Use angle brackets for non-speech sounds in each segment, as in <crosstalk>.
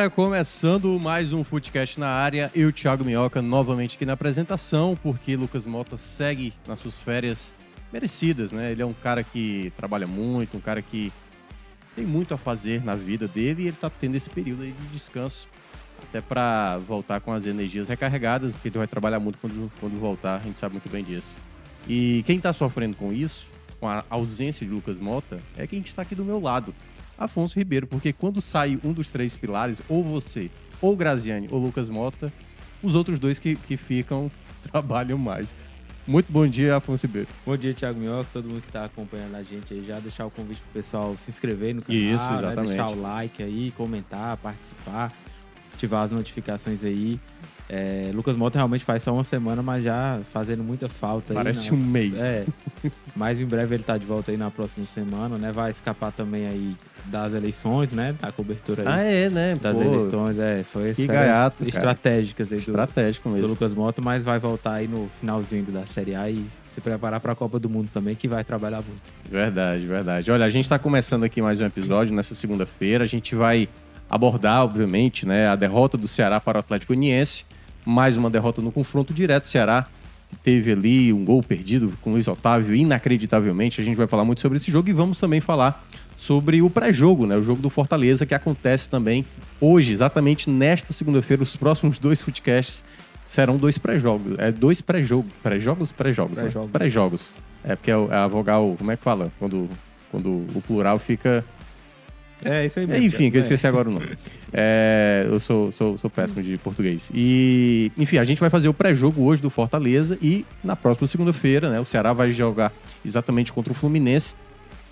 Galera, começando mais um Footcast na área, eu, Thiago Minhoca, novamente aqui na apresentação, porque Lucas Mota segue nas suas férias merecidas, né? Ele é um cara que trabalha muito, um cara que tem muito a fazer na vida dele e ele tá tendo esse período aí de descanso, até para voltar com as energias recarregadas, porque ele vai trabalhar muito quando, quando voltar, a gente sabe muito bem disso. E quem tá sofrendo com isso, com a ausência de Lucas Mota, é quem está aqui do meu lado. Afonso Ribeiro, porque quando sai um dos três pilares, ou você, ou Graziani, ou Lucas Mota, os outros dois que, que ficam <laughs> trabalham mais. Muito bom dia, Afonso Ribeiro. Bom dia, Thiago Minhoca, todo mundo que está acompanhando a gente aí, já deixar o convite pro pessoal se inscrever no canal, Isso, né, exatamente. deixar o like aí, comentar, participar, ativar as notificações aí. É, Lucas Mota realmente faz só uma semana, mas já fazendo muita falta aí. Parece né? um mês. É, <laughs> mas em breve ele tá de volta aí na próxima semana, né? Vai escapar também aí das eleições, né? Da cobertura aí Ah, é, né? das Pô, eleições, é. Foi que gaiato, cara. estratégicas aí do, Estratégico do mesmo. Lucas Mota, mas vai voltar aí no finalzinho da Série A e se preparar para a Copa do Mundo também, que vai trabalhar muito. Verdade, verdade. Olha, a gente está começando aqui mais um episódio nessa segunda-feira. A gente vai abordar, obviamente, né, a derrota do Ceará para o Atlético Goianiense. Mais uma derrota no confronto direto. Ceará teve ali um gol perdido com o Luiz Otávio, inacreditavelmente. A gente vai falar muito sobre esse jogo e vamos também falar sobre o pré-jogo, né, o jogo do Fortaleza, que acontece também hoje, exatamente nesta segunda-feira. Os próximos dois footcasts serão dois pré-jogos. É dois pré-jogos. Pré-jogos? Pré-jogos. né? Pré-jogos. Pré-jogos. É porque é é a vogal, como é que fala? Quando, quando o plural fica. É, isso aí É, enfim, que eu esqueci agora o nome. É, eu sou, sou, sou péssimo de português. E, enfim, a gente vai fazer o pré-jogo hoje do Fortaleza e na próxima segunda-feira, né? O Ceará vai jogar exatamente contra o Fluminense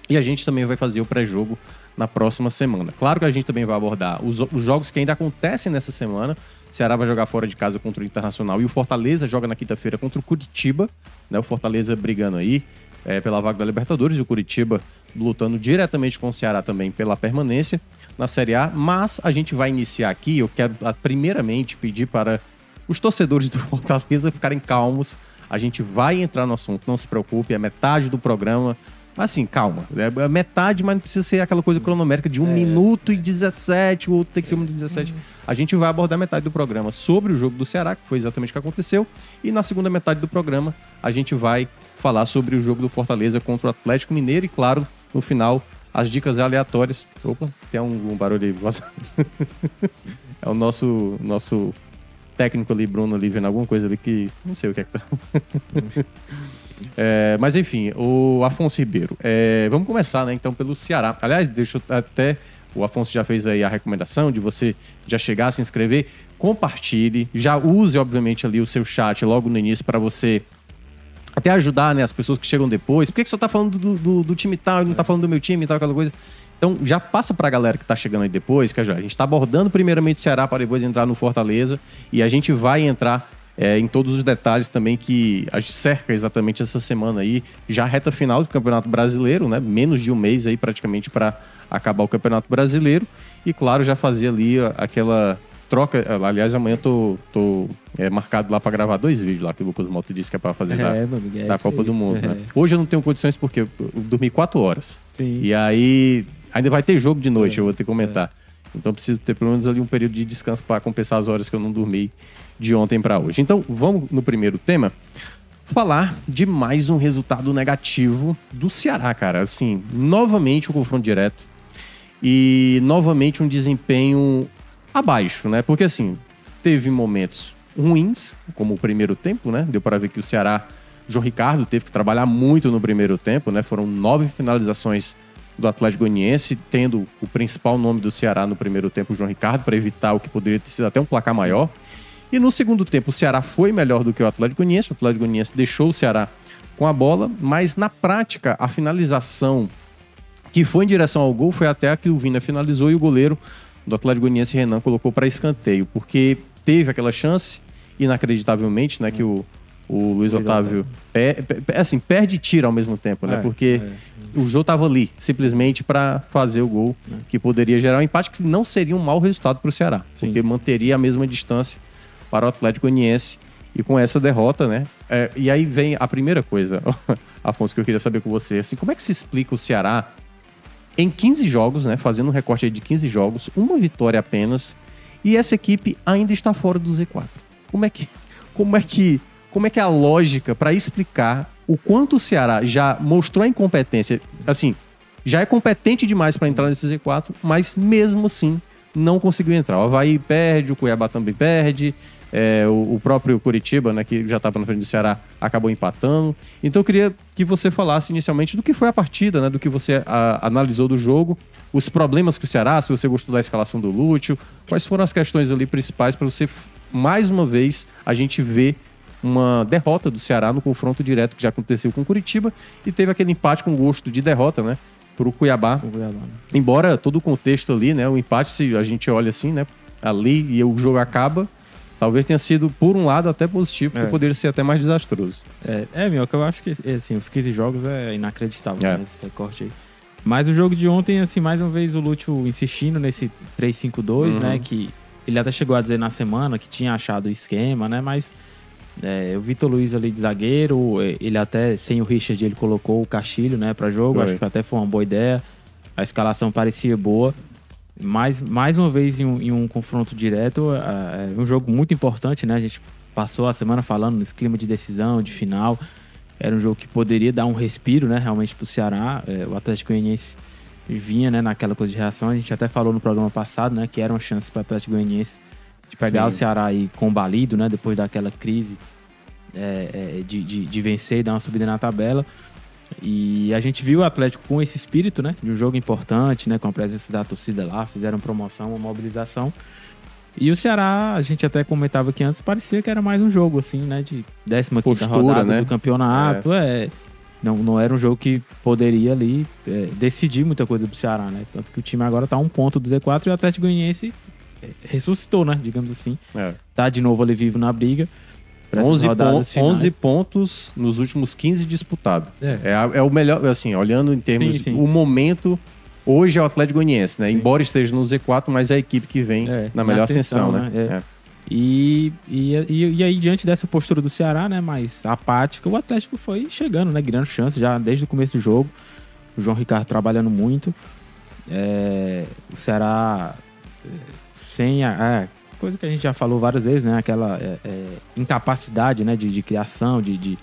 e a gente também vai fazer o pré-jogo na próxima semana. Claro que a gente também vai abordar os, os jogos que ainda acontecem nessa semana. O Ceará vai jogar fora de casa contra o Internacional e o Fortaleza joga na quinta-feira contra o Curitiba, né? O Fortaleza brigando aí é, pela vaga da Libertadores e o Curitiba lutando diretamente com o Ceará também pela permanência na Série A. Mas a gente vai iniciar aqui. Eu quero primeiramente pedir para os torcedores do <laughs> Fortaleza ficarem calmos. A gente vai entrar no assunto, não se preocupe, é metade do programa. Mas assim, calma. É metade, mas não precisa ser aquela coisa cronométrica de 1 minuto e 17, o outro tem que ser 1 minuto e 17. A gente vai abordar metade do programa sobre o jogo do Ceará, que foi exatamente o que aconteceu. E na segunda metade do programa, a gente vai falar sobre o jogo do Fortaleza contra o Atlético Mineiro e, claro, no final, as dicas aleatórias. Opa, tem um, um barulho aí. vazando. <laughs> é o nosso, nosso técnico ali, Bruno, ali, vendo alguma coisa ali que não sei o que é que tá. <laughs> É, mas enfim, o Afonso Ribeiro. É, vamos começar, né, então, pelo Ceará. Aliás, deixa eu até. O Afonso já fez aí a recomendação de você já chegar, se inscrever. Compartilhe, já use, obviamente, ali o seu chat logo no início para você até ajudar né, as pessoas que chegam depois. Por que, que você tá falando do, do, do time tal e não tá falando do meu time e tal, aquela coisa? Então, já passa pra galera que tá chegando aí depois, que a gente tá abordando primeiramente o Ceará para depois entrar no Fortaleza. E a gente vai entrar é, em todos os detalhes também que a gente cerca exatamente essa semana aí, já reta final do Campeonato Brasileiro, né? Menos de um mês aí praticamente para acabar o Campeonato Brasileiro. E claro, já fazer ali aquela troca. Aliás, amanhã eu tô, tô é, marcado lá para gravar dois vídeos lá que o Lucas Mota disse que é para fazer da, É, amigo, é da Copa aí. do Mundo, né? É. Hoje eu não tenho condições porque eu eu dormi quatro horas. Sim. E aí ainda vai ter jogo de noite, É, eu vou ter que comentar. Então preciso ter pelo menos ali um período de descanso para compensar as horas que eu não dormi de ontem para hoje. Então vamos no primeiro tema falar de mais um resultado negativo do Ceará, cara. Assim, novamente o confronto direto e novamente um desempenho abaixo, né? Porque assim, teve momentos ruins, como o primeiro tempo, né? Deu para ver que o Ceará, João Ricardo teve que trabalhar muito no primeiro tempo, né? Foram nove finalizações do Atlético Goianiense, tendo o principal nome do Ceará no primeiro tempo, João Ricardo, para evitar o que poderia ter sido até um placar maior. E no segundo tempo, o Ceará foi melhor do que o Atlético Goianiense. O Atlético Goianiense deixou o Ceará com a bola, mas na prática, a finalização que foi em direção ao gol foi até a que o Vina finalizou e o goleiro do Atlético Goianiense, Renan, colocou para escanteio, porque teve aquela chance, inacreditavelmente, né, que o, o Luiz, Otávio, per- per- assim, perde e tira ao mesmo tempo, né, É, porque é. o Jô tava ali, simplesmente para fazer o gol, que poderia gerar um empate que não seria um mau resultado para o Ceará, Sim. porque manteria a mesma distância para o Atlético Goianiense e com essa derrota, né? é, e aí vem a primeira coisa, <laughs> Afonso, que eu queria saber com você, assim, como é que se explica o Ceará em 15 jogos, né, fazendo um recorte de 15 jogos, uma vitória apenas, e essa equipe ainda está fora do Z4. Como é que <laughs> como é que como é que é a lógica para explicar o quanto o Ceará já mostrou a incompetência, assim, já é competente demais para entrar nesse Z4, mas mesmo assim não conseguiu entrar. O Havaí perde, o Cuiabá também perde, é, o, o próprio Curitiba, né, que já estava na frente do Ceará, acabou empatando. Então eu queria que você falasse inicialmente do que foi a partida, né, do que você a- analisou do jogo, os problemas que o Ceará, se você gostou da escalação do Lúcio, quais foram as questões ali principais para você, mais uma vez, a gente ver uma derrota do Ceará no confronto direto que já aconteceu com o Curitiba e teve aquele empate com gosto de derrota, né, pro Cuiabá, O Cuiabá, né? embora todo o contexto ali, né, o empate, se a gente olha assim, né, ali e o jogo acaba, talvez tenha sido, por um lado, até positivo, porque É. poderia ser até mais desastroso. É, é meu, que eu acho que assim, os 15 jogos é inacreditável, É. né, esse recorte aí. Mas o jogo de ontem, assim, mais uma vez o Lúcio insistindo nesse 3-5-2, Uhum. né? Que ele até chegou a dizer na semana que tinha achado o esquema, né? Mas é, o Vitor Luiz ali de zagueiro, é, ele até, sem o Richard, ele colocou o Castilho, né, pra jogo. Foi. Acho que até foi uma boa ideia. A escalação parecia boa. Mais, mais uma vez em um, em um confronto direto, é é um jogo muito importante, né? A gente passou a semana falando nesse clima de decisão, de final. Era um jogo que poderia dar um respiro, né, realmente pro Ceará. É, o Atlético Goianiense vinha, né, naquela coisa de reação. A gente até falou no programa passado, né, que era uma chance para o Atlético Goianiense de pegar Sim. o Ceará aí combalido, né, depois daquela crise é, é, de, de, de vencer e dar uma subida na tabela. E a gente viu o Atlético com esse espírito, né, de um jogo importante, né, com a presença da torcida lá, fizeram promoção, uma mobilização. E o Ceará, a gente até comentava que antes parecia que era mais um jogo, assim, né, de 15 Postura, rodada né? do campeonato. É. Não, não era um jogo que poderia ali é, decidir muita coisa pro Ceará, né? Tanto que o time agora tá um ponto do Z4 e o Atlético Goianiense é, ressuscitou, né? Digamos assim. É. Tá de novo ali vivo na briga. Pra essas 11, rodadas pon- finais. 11 pontos nos últimos 15 disputados. É. É, é o melhor, assim, olhando em termos, Sim, sim. o momento, hoje é o Atlético Goianiense, né? Embora esteja no Z4, mas é a equipe que vem É, na melhor ascensão, né? né? É. É. E, e, e, aí, diante dessa postura do Ceará, né, mais apática, o Atlético foi chegando, né, criando chances já desde o começo do jogo. O João Ricardo trabalhando muito. É, o Ceará sem a, coisa que a gente já falou várias vezes, né, aquela é, é, incapacidade, né, de, de criação, de, de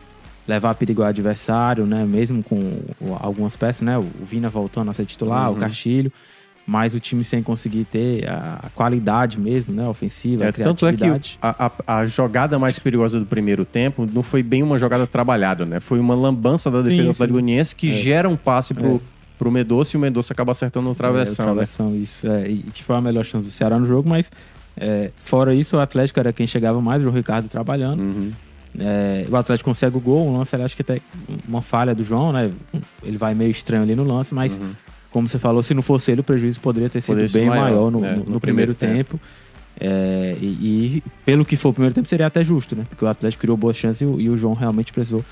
levar perigo ao adversário, né, mesmo com algumas peças, né, o Vina voltando a ser titular, Uhum. o Castilho mas o time sem conseguir ter a qualidade mesmo, né? Ofensiva, É, a tanto é que criatividade. a, a- a jogada mais perigosa do primeiro tempo não foi bem uma jogada trabalhada, né? Foi uma lambança da defesa. Goianiense que É. gera um passe pro, É. pro Medoça e o Medoça acaba acertando no travessão, É, o né? travessão, isso. É, e que foi a melhor chance do Ceará no jogo, mas é, fora isso, o Atlético era quem chegava mais, o Ricardo trabalhando. Uhum. É, o Atlético consegue o gol, um lance, acho que até uma falha do João, né? Ele vai meio estranho ali no lance, mas Uhum. como você falou, se não fosse ele, o prejuízo poderia ter sido Poderia bem maior, maior, no, né, no- no no primeiro primeiro, tempo. É, e, e pelo que foi o primeiro tempo, seria até justo, né? Porque o Atlético criou boas chances e o, e o João realmente precisou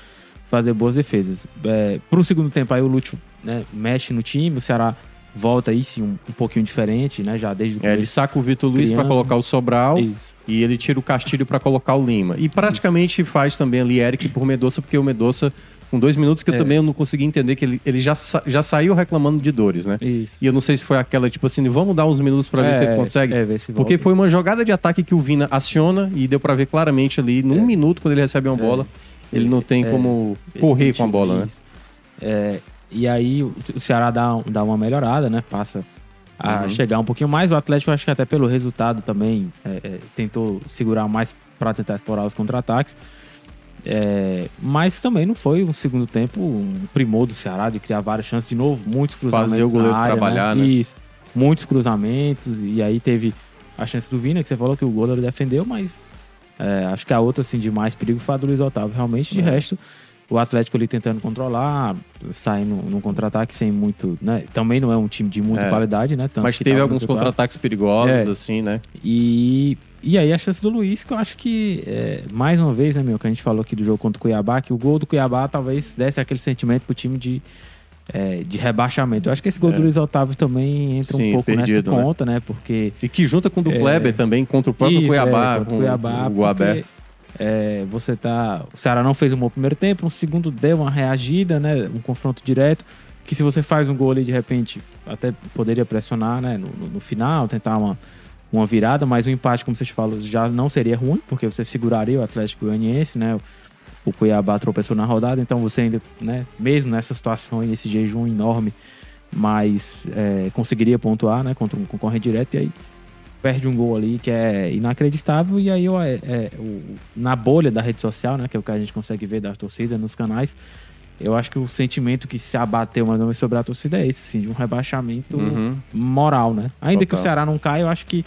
fazer boas defesas. É, Pro segundo tempo, aí o Lúcio né, mexe no time, o Ceará volta aí sim um, um pouquinho diferente, né? Já desde o É, ele começo. saca o Vitor Luiz para colocar o Sobral Isso. e ele tira o Castilho para colocar o Lima. E praticamente faz também ali Eric por Medoça, porque o Medoça, com dois minutos que eu É. também não consegui entender, que ele, ele já, sa- já saiu reclamando de dores, né? Isso. E eu não sei se foi aquela, tipo assim, vamos dar uns minutos para ver se ele consegue. É, ver se Porque foi uma jogada de ataque que o Vina aciona e deu pra ver claramente ali, num É. minuto, quando ele recebe uma bola, ele não tem É. como correr com a bola, né? Isso. É, e aí o Ceará dá, dá uma melhorada, né? Passa a Uhum. chegar um pouquinho mais. O Atlético, acho que até pelo resultado também, é, é, tentou segurar mais para tentar explorar os contra-ataques. É, mas também não foi um segundo tempo um primor do Ceará de criar várias chances de novo, muitos cruzamentos Fazer o goleiro área, trabalhar, né? Isso, muitos cruzamentos e aí teve a chance do Vina que você falou que o goleiro defendeu, mas é, acho que a outra assim de mais perigo foi a do Luiz Otávio, realmente de É. resto o Atlético ali tentando controlar, saindo no contra-ataque sem muito, né? Também não é um time de muita É. qualidade, né? Tanto Mas teve alguns Z4. contra-ataques perigosos, É. assim, né? E, e aí a chance do Luiz, que eu acho que, é, mais uma vez, né, meu, que a gente falou aqui do jogo contra o Cuiabá, que o gol do Cuiabá talvez desse aquele sentimento pro time de, é, de rebaixamento. Eu acho que esse gol É. do Luiz Otávio também entra Sim, um pouco perdido, nessa né? conta, né? Porque E que junta com o do É. Kleber também, contra o próprio Isso, Cuiabá, é, contra com o Cuiabá, o gol aberto. É, você tá. O Ceará não fez um bom primeiro tempo, um segundo deu uma reagida, né? Um confronto direto. Que se você faz um gol ali, de repente, até poderia pressionar, né? No, no- no final, tentar uma, uma virada, mas o empate, como vocês falam, já não seria ruim, porque você seguraria o Atlético Goianiense, né? O Cuiabá tropeçou na rodada, então você ainda, né, mesmo nessa situação aí, nesse jejum enorme, mas é, conseguiria pontuar, né, contra um concorrente direto, e aí perde um gol ali que é inacreditável, e aí é, é, o- na bolha da rede social, né, que é o que a gente consegue ver das torcidas nos canais, eu acho que o sentimento que se abateu mais uma vez sobre a torcida é esse, assim, de um rebaixamento Uhum. moral, né? Ainda que o Total. Ceará não caia, eu acho que,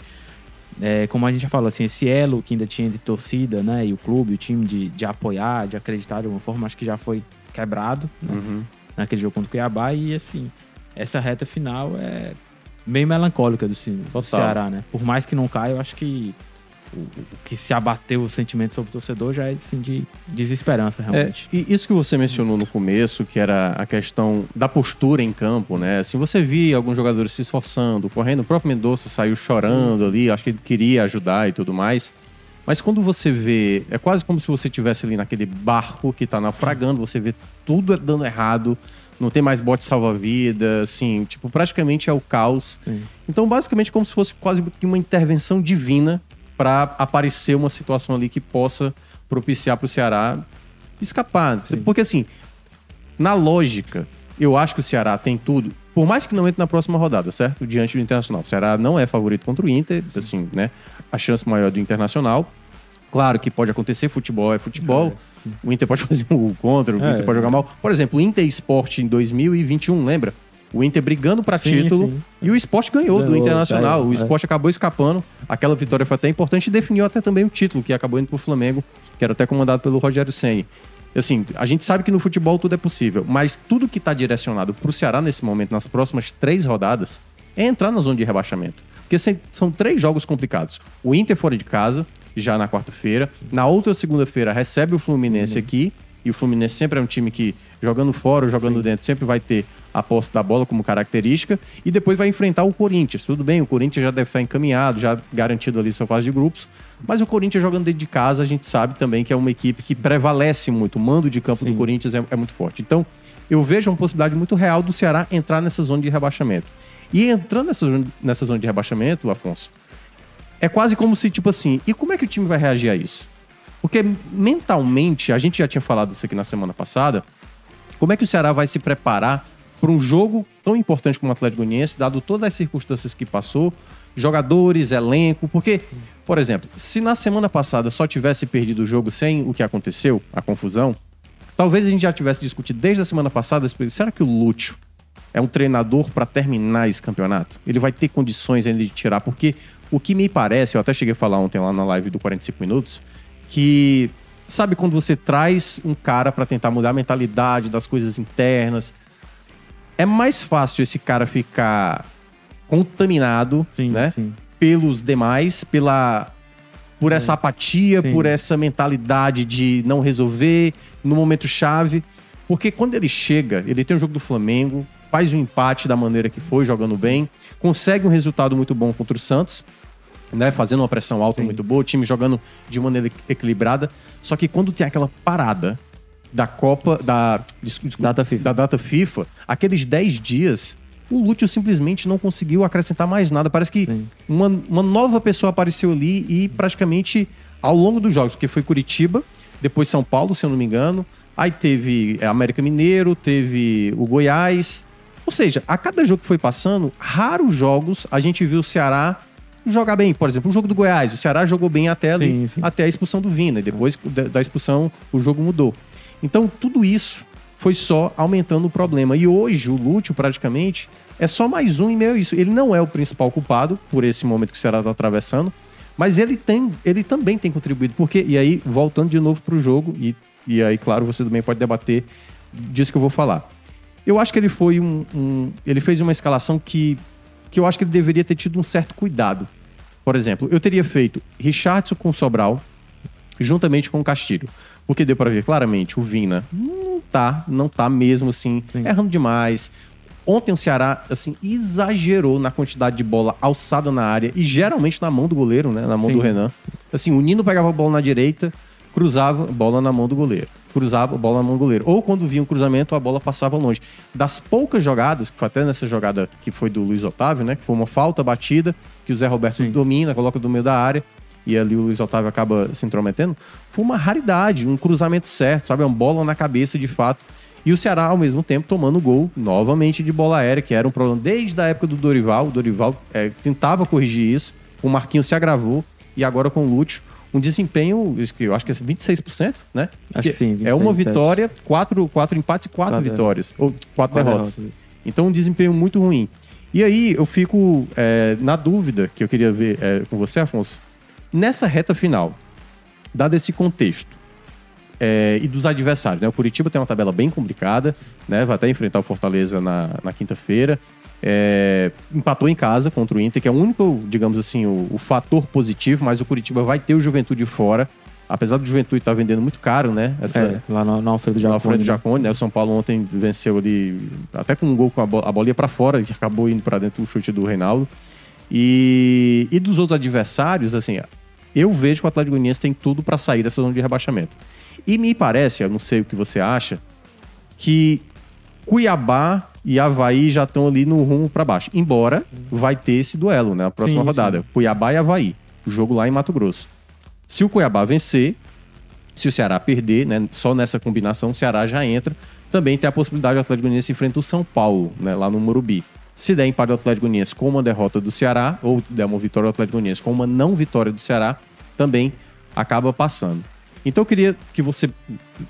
é, como a gente já falou, assim, esse elo que ainda tinha de torcida, né? E o clube, o time de, de apoiar, de acreditar de alguma forma, acho que já foi quebrado né, Uhum. naquele jogo contra o Cuiabá. E, assim, essa reta final é bem melancólica do, do. Ceará, né? Por mais que não caia, eu acho que o, o que se abateu o sentimento sobre o torcedor já é, assim, de desesperança, É, realmente. e isso que você mencionou no começo, que era a questão da postura em campo, né? Assim, você via alguns jogadores se esforçando, correndo, o próprio Mendonça saiu chorando ali, acho que ele queria ajudar e tudo mais. Mas quando você vê, é quase como se você estivesse ali naquele barco que tá naufragando, você vê tudo dando errado, não tem mais bote salva-vida, assim, tipo, praticamente é o caos. Sim. Então, basicamente, como se fosse quase uma intervenção divina para aparecer uma situação ali que possa propiciar para o Ceará escapar. Sim. Porque, assim, na lógica, eu acho que o Ceará tem tudo. Por mais que não entre na próxima rodada, certo? Diante do Internacional. O Ceará não é favorito contra o Inter, assim, né? A chance maior do Internacional. Claro que pode acontecer, futebol é futebol. o Inter pode fazer um gol contra, o É. Inter pode jogar mal. Por exemplo, o Inter Sport em 2021, lembra? O Inter brigando para título sim. e o Sport ganhou, do Ganhou, Internacional. tá, o é. Sport acabou escapando. Aquela vitória foi até importante e definiu até também o título, que acabou indo pro Flamengo, que era até comandado pelo Rogério Ceni. Assim, a gente sabe que no futebol tudo é possível, mas tudo que está direcionado pro Ceará nesse momento, nas próximas três rodadas, é entrar na zona de rebaixamento. Porque são três jogos complicados. O Inter fora de casa, já na quarta-feira. Na outra segunda-feira recebe o Fluminense aqui. E o Fluminense sempre é um time que, jogando fora ou jogando dentro, sempre vai ter a posse da bola como característica. E depois vai enfrentar o Corinthians. Tudo bem, o Corinthians já deve estar encaminhado, já garantido ali sua fase de grupos. Mas o Corinthians jogando dentro de casa, a gente sabe também que é uma equipe que prevalece muito. O mando de campo do Sim. Corinthians é, é muito forte. Então, eu vejo uma possibilidade muito real do Ceará entrar nessa zona de rebaixamento. E entrando nessa, nessa zona de rebaixamento, Afonso, é quase como se, tipo assim, e como é que o time vai reagir a isso? Porque mentalmente, a gente já tinha falado isso aqui na semana passada, como é que o Ceará vai se preparar para um jogo tão importante como o Atlético Goianiense, dado todas as circunstâncias que passou, jogadores, elenco, porque, por exemplo, se na semana passada só tivesse perdido o jogo sem o que aconteceu, a confusão, talvez a gente já tivesse discutido desde a semana passada, será que o Lúcio é um treinador para terminar esse campeonato? Ele vai ter condições ainda de tirar, porque o que me parece, eu até cheguei a falar ontem lá na live do 45 minutos, que sabe quando você traz um cara para tentar mudar a mentalidade das coisas internas, é mais fácil esse cara ficar contaminado, Sim, né? sim. pelos demais, pela por essa apatia, Sim. por essa mentalidade de não resolver no momento chave. Porque quando ele chega, ele tem o jogo do Flamengo, faz o empate da maneira que foi, jogando bem, consegue um resultado muito bom contra o Santos, né, fazendo uma pressão alta Sim. muito boa, o time jogando de maneira equilibrada. Só que quando tem aquela parada da Copa, da, desculpa, Data FIFA. da data FIFA, aqueles 10 dias, o Lúcio simplesmente não conseguiu acrescentar mais nada. Parece que Sim. uma, uma nova pessoa apareceu ali e praticamente ao longo dos jogos, porque foi Curitiba, depois São Paulo, se eu não me engano, aí teve América Mineiro, teve o Goiás. Ou seja, a cada jogo que foi passando, raros jogos a gente viu o Ceará jogar bem. Por exemplo, o jogo do Goiás, o Ceará jogou bem até ali, Sim, sim. até a expulsão do Vina. e Depois da, da expulsão, o jogo mudou. Então, tudo isso foi só aumentando o problema. E hoje, o Lúcio, praticamente, é só mais um e meio isso. Ele não é o principal culpado por esse momento que o Ceará está atravessando, mas ele, tem, ele também tem contribuído. Porque, e aí, voltando de novo para o jogo, e e aí, claro, você também pode debater disso que eu vou falar. Eu acho que ele foi um. um- ele fez uma escalação que, que eu acho que ele deveria ter tido um certo cuidado. Por exemplo, eu teria feito Richardson com Sobral, juntamente com o Castilho. Porque deu pra ver claramente, o Vina não tá, não tá mesmo assim, Sim. errando demais. Ontem o Ceará, assim, exagerou na quantidade de bola alçada na área e geralmente na mão do goleiro, né? Na mão Sim. do Renan. Assim, o Nino pegava a bola na direita, cruzava, bola na mão do goleiro. Cruzava, bola na mão do goleiro. Ou quando vinha um cruzamento, a bola passava longe. Das poucas jogadas, que foi até nessa jogada que foi do Luiz Otávio, né? Que foi uma falta batida, que o Zé Roberto Sim. domina, coloca do meio da área. E ali o Luiz Otávio acaba se intrometendo. Foi uma raridade, um cruzamento certo, sabe? Uma bola na cabeça de fato. E o Ceará, ao mesmo tempo, tomando gol novamente de bola aérea, que era um problema desde a época do Dorival. O Dorival é, tentava corrigir isso. O Marquinhos se agravou. E agora com o Lúcio, um desempenho, eu acho que é 26%, né? Acho que sim, É uma 26, vitória, quatro, quatro empates e quatro, Quatro vitórias. Ou quatro, Quatro derrotas. derrotas. Então, um desempenho muito ruim. E aí, eu fico é, na dúvida que eu queria ver é, com você, Afonso. Nessa reta final, dado esse contexto é, e dos adversários, né? O Curitiba tem uma tabela bem complicada, né? Vai até enfrentar o Fortaleza na, na quinta-feira. É, empatou em casa contra o Inter, que é o único, digamos assim, o, o fator positivo, mas o Curitiba vai ter o Juventude fora. Apesar do Juventude estar vendendo muito caro, né? Essa, É, lá no, no Alfredo na Jaconi. frente do né? Jacone, né? O São Paulo ontem venceu ali, até com um gol com a, bo a bola ia pra fora, que acabou indo pra dentro do chute do Reinaldo. E, e dos outros adversários, assim, eu vejo que o Atlético Goianiense tem tudo pra sair dessa zona de rebaixamento. E me parece, eu não sei o que você acha, que Cuiabá e Havaí já estão ali no rumo pra baixo. Embora vai ter esse duelo, né? A próxima Sim, rodada. Cuiabá e Havaí. O jogo lá em Mato Grosso. Se o Cuiabá vencer, se o Ceará perder, né, só nessa combinação o Ceará já entra. Também tem a possibilidade do Atlético Goianiense enfrentar o São Paulo, né, lá no Morumbi. Se der empate do Atlético Goianiense com uma derrota do Ceará, ou der uma vitória do Atlético Goianiense com uma não vitória do Ceará, também acaba passando. Então eu queria que você,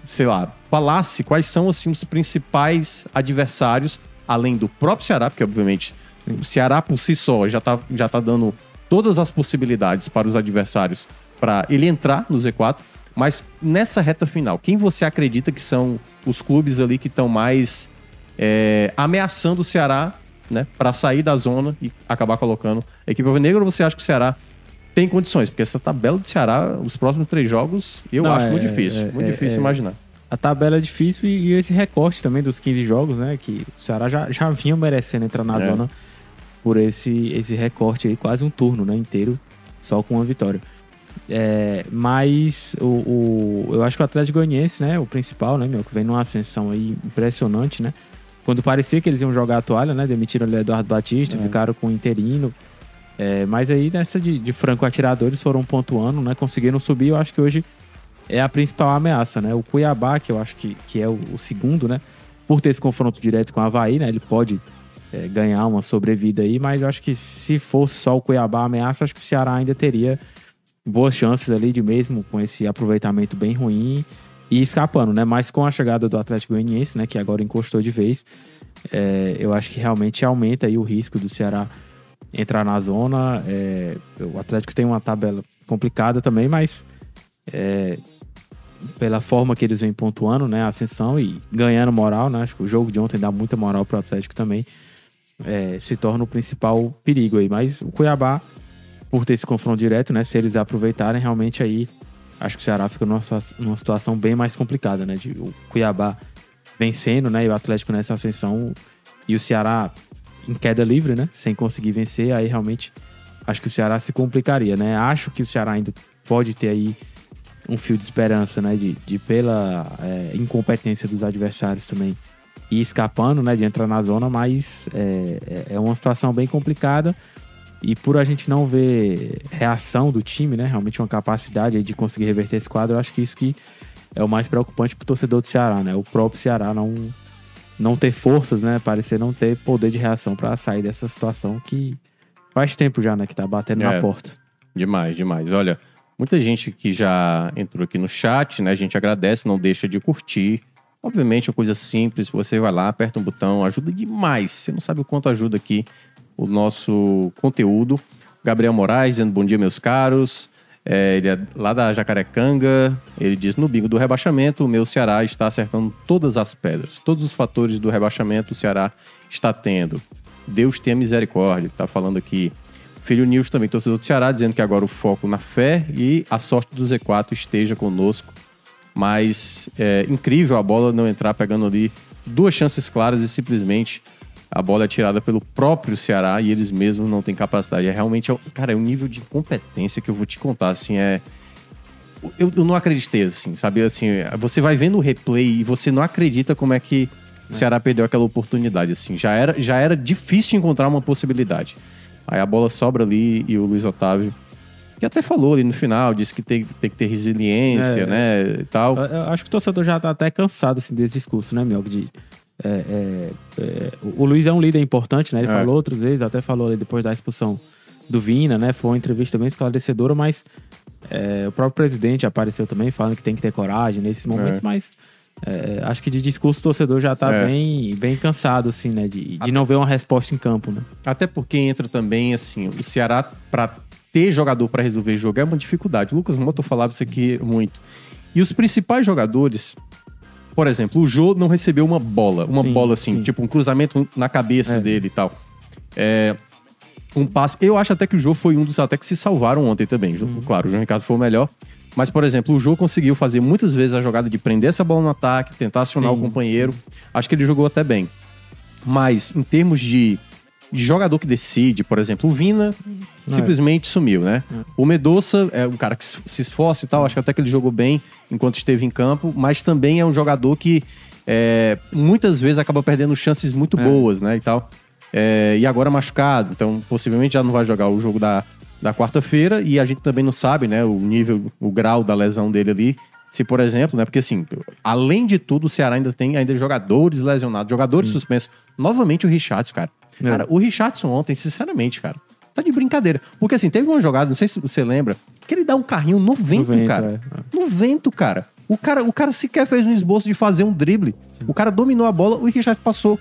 sei lá, falasse quais são assim os principais adversários, além do próprio Ceará, porque obviamente o Ceará por si só já tá, já tá dando todas as possibilidades para os adversários para ele entrar no Z4, mas nessa reta final, quem você acredita que são os clubes ali que estão mais é, ameaçando o Ceará, né, para sair da zona e acabar colocando a equipe alvinegra? Ou você acha que o Ceará tem condições? Porque essa tabela do Ceará, os próximos três jogos, eu Não, acho é- muito difícil, é- muito é- difícil é- imaginar. A tabela é difícil e, e esse recorte também dos 15 jogos, né? Que o Ceará já, já vinha merecendo entrar na É. zona por esse, esse recorte aí, quase um turno, né? Inteiro, só com uma vitória. É, mas o, o- eu acho que o Atlético Goianiense, né? O principal, né, meu? Que vem numa ascensão aí impressionante, né? Quando parecia que eles iam jogar a toalha, né? Demitiram o Eduardo Batista, ficaram com o interino. É, mas aí nessa de, de franco atiradores foram pontuando, né? Conseguiram subir. Eu acho que hoje é a principal ameaça, né? O Cuiabá, que eu acho que, que é o, o segundo, né? Por ter esse confronto direto com o Havaí, né? Ele pode é, ganhar uma sobrevida aí, mas eu acho que se fosse só o Cuiabá a ameaça, acho que o Ceará ainda teria boas chances ali de mesmo com esse aproveitamento bem ruim e escapando, né? Mas com a chegada do Atlético Goianiense, né? Que agora encostou de vez, é, eu acho que realmente aumenta aí o risco do Ceará entrar na zona. É, o Atlético tem uma tabela complicada também, mas é, pela forma que eles vêm pontuando, né, a ascensão e ganhando moral, né, acho que o jogo de ontem dá muita moral pro Atlético também, é, se torna o principal perigo aí. Mas o Cuiabá, por ter esse confronto direto, né, se eles aproveitarem, realmente aí acho que o Ceará fica numa, numa situação bem mais complicada, né, de o Cuiabá vencendo, né, e o Atlético nessa ascensão e o Ceará em queda livre, né, sem conseguir vencer, aí realmente acho que o Ceará se complicaria, né. Acho que o Ceará ainda pode ter aí um fio de esperança, né? De, de pela é, incompetência dos adversários também ir escapando, né? De entrar na zona, mas é, é- é uma situação bem complicada. E por a gente não ver reação do time, né? Realmente uma capacidade de conseguir reverter esse quadro, eu acho que isso que é o mais preocupante pro torcedor do Ceará, né? O próprio Ceará não, não ter forças, né? Parecer não ter poder de reação para sair dessa situação que faz tempo já, né? Que tá batendo É. na porta. Demais, demais. Olha, muita gente que já entrou aqui no chat, né? A gente agradece, não deixa de curtir. Obviamente, é uma coisa simples. Você vai lá, aperta um botão, ajuda demais. Você não sabe o quanto ajuda aqui o nosso conteúdo. Gabriel Moraes dizendo bom dia, meus caros. É, ele é lá da Jacarecanga. Ele diz: No bingo do rebaixamento, o meu Ceará está acertando todas as pedras. Todos os fatores do rebaixamento o Ceará está tendo. Deus tenha misericórdia. Tá falando aqui. Filho Nils também, torcedor do Ceará, dizendo que agora o foco na fé e a sorte do Z4 esteja conosco. Mas é incrível a bola não entrar pegando ali duas chances claras e simplesmente a bola é tirada pelo próprio Ceará e eles mesmos não têm capacidade. É realmente, cara, é um nível de incompetência que eu vou te contar, assim, é... Eu, eu não acreditei, assim, sabe? Assim, você vai vendo o replay e você não acredita como é que o Ceará perdeu aquela oportunidade, assim. Já era, já era difícil encontrar uma possibilidade. Aí a bola sobra ali e o Luiz Otávio, que até falou ali no final, disse que tem, tem que ter resiliência, É, né, e tal. Eu, eu acho que o torcedor já tá até cansado assim, desse discurso, né, Mioca? De, é, é, é, o Luiz é um líder importante, né? Ele É. falou outras vezes, até falou ali depois da expulsão do Vina, né? Foi uma entrevista bem esclarecedora, mas é, o próprio presidente apareceu também falando que tem que ter coragem nesses momentos, É. mas acho que de discurso o torcedor já tá bem, bem cansado, assim, né? De, de não ver uma resposta em campo, né? Até porque entra também, assim, o Ceará, pra ter jogador pra resolver jogo é uma dificuldade. O Lucas Moto falava isso aqui muito. E os principais jogadores, por exemplo, o Jô não recebeu uma bola. Uma Sim, bola assim, sim. tipo um cruzamento na cabeça É. dele e tal. É, um passe. Eu acho até que o Jô foi um dos até que se salvaram ontem também. Uhum. Claro, o João Ricardo foi o melhor. Mas, por exemplo, o Jô conseguiu fazer muitas vezes a jogada de prender essa bola no ataque, tentar acionar Sim. o companheiro. Acho que ele jogou até bem. Mas, em termos de jogador que decide, por exemplo, o Vina simplesmente sumiu, né? O Medoça é um cara que se esforça e tal, acho que até que ele jogou bem enquanto esteve em campo, mas também é um jogador que é, muitas vezes acaba perdendo chances muito É. boas, né? E tal. É, e agora machucado, então possivelmente já não vai jogar o jogo da, da quarta-feira e a gente também não sabe, né, o nível, o grau da lesão dele ali. Se, por exemplo, né, porque assim, além de tudo, o Ceará ainda tem ainda jogadores lesionados, jogadores suspensos. Novamente o Richardson, cara. É. Cara, o Richardson ontem, sinceramente, cara, tá de brincadeira. Porque assim, teve uma jogada, não sei se você lembra, que ele dá um carrinho no vento, No vento, cara. é. No vento, cara. O cara. O cara sequer fez um esboço de fazer um drible. O cara dominou a bola, o Richardson passou.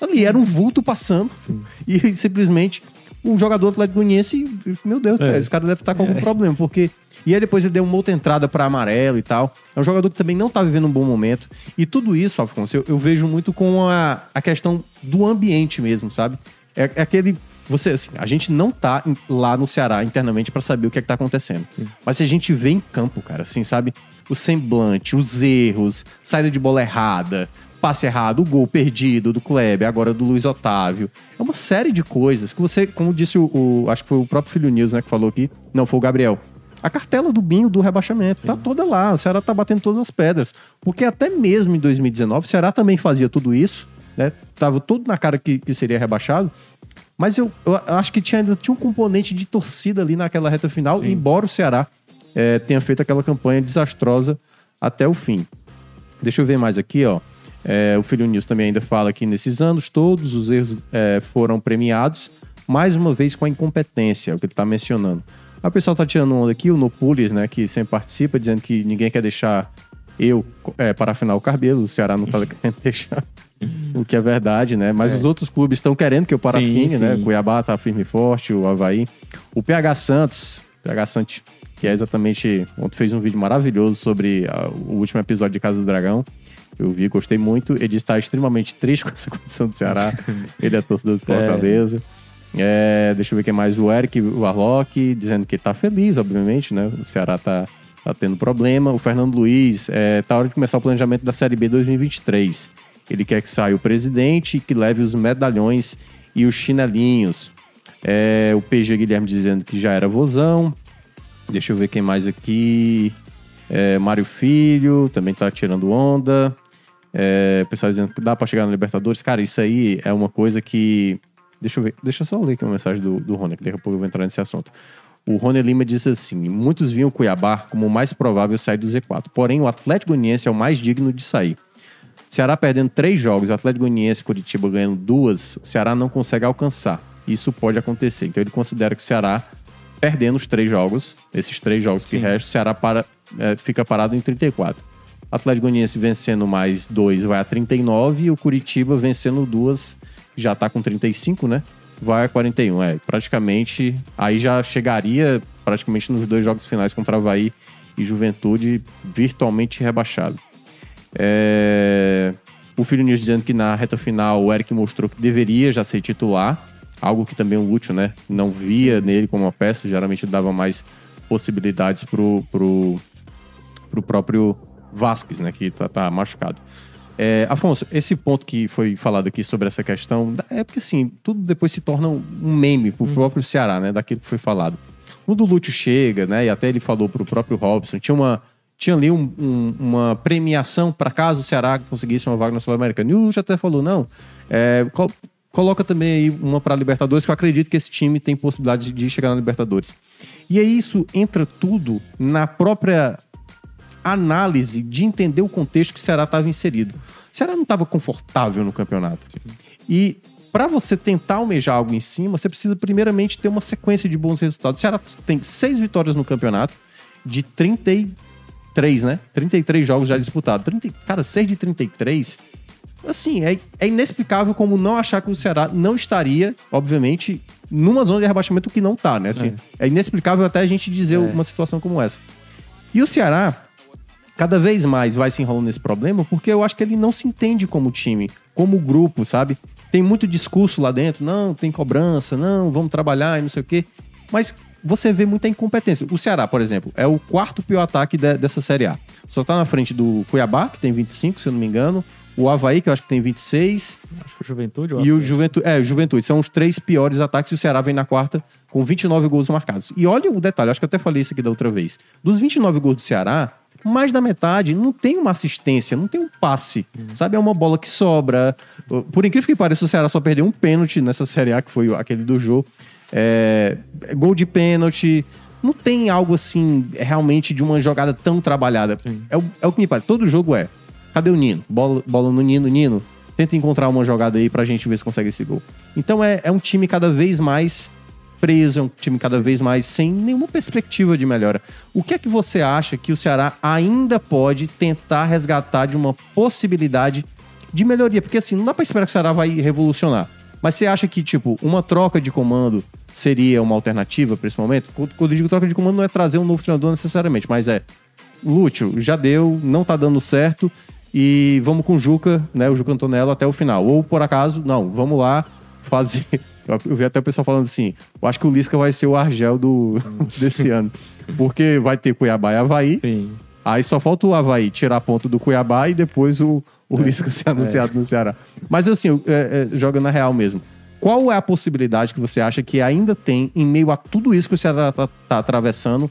Ali, era um vulto passando. Sim. E simplesmente o jogador Atlético Goianiense, meu Deus do céu, É. esse cara deve estar com algum problema, porque. E aí depois ele deu uma outra entrada para amarelo e tal. É um jogador que também não tá vivendo um bom momento. E tudo isso, Afonso, eu, eu vejo muito com a, a questão do ambiente mesmo, sabe? É, é aquele. Você, assim, a gente não tá em- lá no Ceará internamente para saber o que é que tá acontecendo. Sim. Mas se a gente vê em campo, cara, assim, sabe? O semblante, os erros, saída de bola errada, passe errado, o gol perdido do Kleber, agora do Luiz Otávio. É uma série de coisas que você, como disse o, o- acho que foi o próprio Filho News, né, que falou aqui. Não, foi o Gabriel. A cartela do binho do rebaixamento tá toda lá. O Ceará tá batendo todas as pedras. Porque até mesmo em 2019, o Ceará também fazia tudo isso, né? Tava tudo na cara que, que seria rebaixado. Mas eu, eu acho que tinha, ainda tinha um componente de torcida ali naquela reta final, embora o Ceará eh, tenha feito aquela campanha desastrosa até o fim. Deixa eu ver mais aqui, ó. É, o Filho News também ainda fala que nesses anos todos os erros é, foram premiados, mais uma vez com a incompetência, é o que ele está mencionando. Aí o pessoal tá tirando onda aqui, o Nopules, né, que sempre participa, dizendo que ninguém quer deixar eu é, para afinar o cabelo, o Ceará não tá <laughs> querendo deixar, o que é verdade, né? Mas os outros clubes estão querendo que eu parafine, Sim, né? sim. Cuiabá tá firme e forte, o Havaí. O PH Santos, PH Santos, que é exatamente. Ontem fez um vídeo maravilhoso sobre ah, o último episódio de Casa do Dragão. Eu vi, gostei muito. Ele está extremamente triste <laughs> com essa condição do Ceará. <laughs> Ele é torcedor do Fortaleza. É, deixa eu ver quem mais. O Eric Warlock, dizendo que tá feliz, obviamente, né? O Ceará tá, tá tendo problema. O Fernando Luiz, é, tá hora de começar o planejamento da Série B 2023. Ele quer que saia o presidente e que leve os medalhões e os chinelinhos. É, o PG Guilherme dizendo que já era vozão. Deixa eu ver quem mais aqui. É, Mário Filho também tá tirando onda. É, o pessoal dizendo que dá pra chegar na Libertadores. Cara, isso aí é uma coisa que. Deixa eu ver. Deixa eu só ler aqui uma mensagem do, do Rony, que daqui a pouco eu vou entrar nesse assunto. O Rony Lima disse assim: muitos viam o Cuiabá como o mais provável sair do Z4. Porém, o Atlético Goianiense é o mais digno de sair. Ceará perdendo três jogos, o Atlético Goianiense e Curitiba ganhando duas, o Ceará não consegue alcançar. Isso pode acontecer. Então ele considera que o Ceará, perdendo os três jogos, esses três jogos que Sim. restam, o Ceará para, é, fica parado em 34. O Atlético Goianiense vencendo mais dois vai a 39 e o Curitiba vencendo duas já tá com 35, né? Vai a 41. É, praticamente aí já chegaria praticamente nos dois jogos finais contra Havaí e Juventude, virtualmente rebaixado. É... O Filho News dizendo que na reta final o Eric mostrou que deveria já ser titular, algo que também o Lúcio né, não via nele como uma peça, geralmente dava mais possibilidades pro, pro, pro próprio Vasquez, né, que tá, tá machucado. É, Afonso, esse ponto que foi falado aqui sobre essa questão, é porque assim, tudo depois se torna um meme pro próprio Ceará, né, daquilo que foi falado. Quando o Lúcio chega, né, e até ele falou pro próprio Robson, tinha uma tinha ali um- um- uma premiação para caso o Ceará conseguisse uma vaga na Sul-Americana. E o Lúcio até falou, não, é, col- coloca também aí uma para Libertadores, que eu acredito que esse time tem possibilidade de chegar na Libertadores. E aí isso entra tudo na própria análise de entender o contexto que o Ceará estava inserido. O Ceará não estava confortável no campeonato. E para você tentar almejar algo em cima, você precisa primeiramente ter uma sequência de bons resultados. O Ceará tem seis vitórias no campeonato de 33, né? 33 jogos já disputados. 30, cara, 6 de 33. Assim, é, é inexplicável como não achar que o Ceará não estaria, obviamente, numa zona de rebaixamento que não tá, né? Assim, é. inexplicável até a gente dizer uma situação como essa. E o Ceará, cada vez mais vai se enrolando nesse problema, porque eu acho que ele não se entende como time, como grupo, sabe? Tem muito discurso lá dentro, não, tem cobrança, não, vamos trabalhar e não sei o quê. Mas você vê muita incompetência. O Ceará, por exemplo, é o quarto pior ataque de- dessa Série A. Só tá na frente do Cuiabá, que tem 25, se eu não me engano. O Havaí, que eu acho que tem 26. Acho que o Juventude. E o Juventude, é, o Juventude. São os três piores ataques e o Ceará vem na quarta com 29 gols marcados. E olha o detalhe, acho que eu até falei isso aqui da outra vez. Dos 29 gols do Ceará, mais da metade não tem uma assistência, não tem um passe. Sabe? É uma bola que sobra. Por incrível que pareça, o Ceará só perdeu um pênalti nessa Série A, que foi aquele do Jô. É, gol de pênalti. Não tem algo assim, realmente, de uma jogada tão trabalhada. É o, é o que me parece. Todo jogo é. Cadê o Nino? Bola, bola no Nino, Nino. Tenta encontrar uma jogada aí pra gente ver se consegue esse gol. Então é, é um time cada vez mais preso, é um time cada vez mais sem nenhuma perspectiva de melhora. O que é que você acha que o Ceará ainda pode tentar resgatar de uma possibilidade de melhoria? Porque assim, não dá pra esperar que o Ceará vai revolucionar. Mas você acha que, tipo, uma troca de comando seria uma alternativa pra esse momento? Quando eu digo troca de comando, não é trazer um novo treinador necessariamente, mas é Lúcio, já deu, não tá dando certo e vamos com o Juca, né, o Juca Antonello até o final. Ou por acaso, não, vamos lá fazer. <laughs> Eu vi até o pessoal falando assim: eu acho que o Lisca vai ser o Argel do, <laughs> desse ano. Porque vai ter Cuiabá e Havaí. Sim. Aí só falta o Havaí tirar ponto do Cuiabá e depois o, o Lisca ser anunciado no Ceará. Mas assim, é, é, joga na real mesmo. Qual é a possibilidade que você acha que ainda tem, em meio a tudo isso que o Ceará tá, tá atravessando,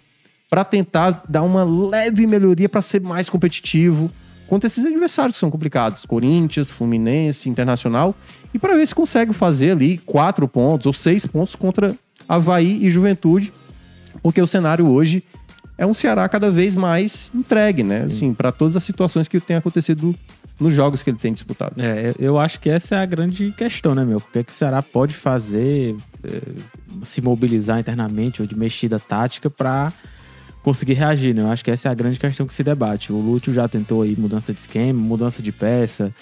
para tentar dar uma leve melhoria para ser mais competitivo contra esses adversários que são complicados? Corinthians, Fluminense, Internacional. E para ver se consegue fazer ali quatro pontos ou seis pontos contra Havaí e Juventude. Porque o cenário hoje é um Ceará cada vez mais entregue, né? Assim, para todas as situações que tem acontecido nos jogos que ele tem disputado. É, eu- acho que essa é a grande questão, né, meu? O que, é que o Ceará pode fazer, é, se mobilizar internamente ou de mexida tática pra conseguir reagir, né? Eu acho que essa é a grande questão que se debate. O Lúcio já tentou aí mudança de esquema, mudança de peça.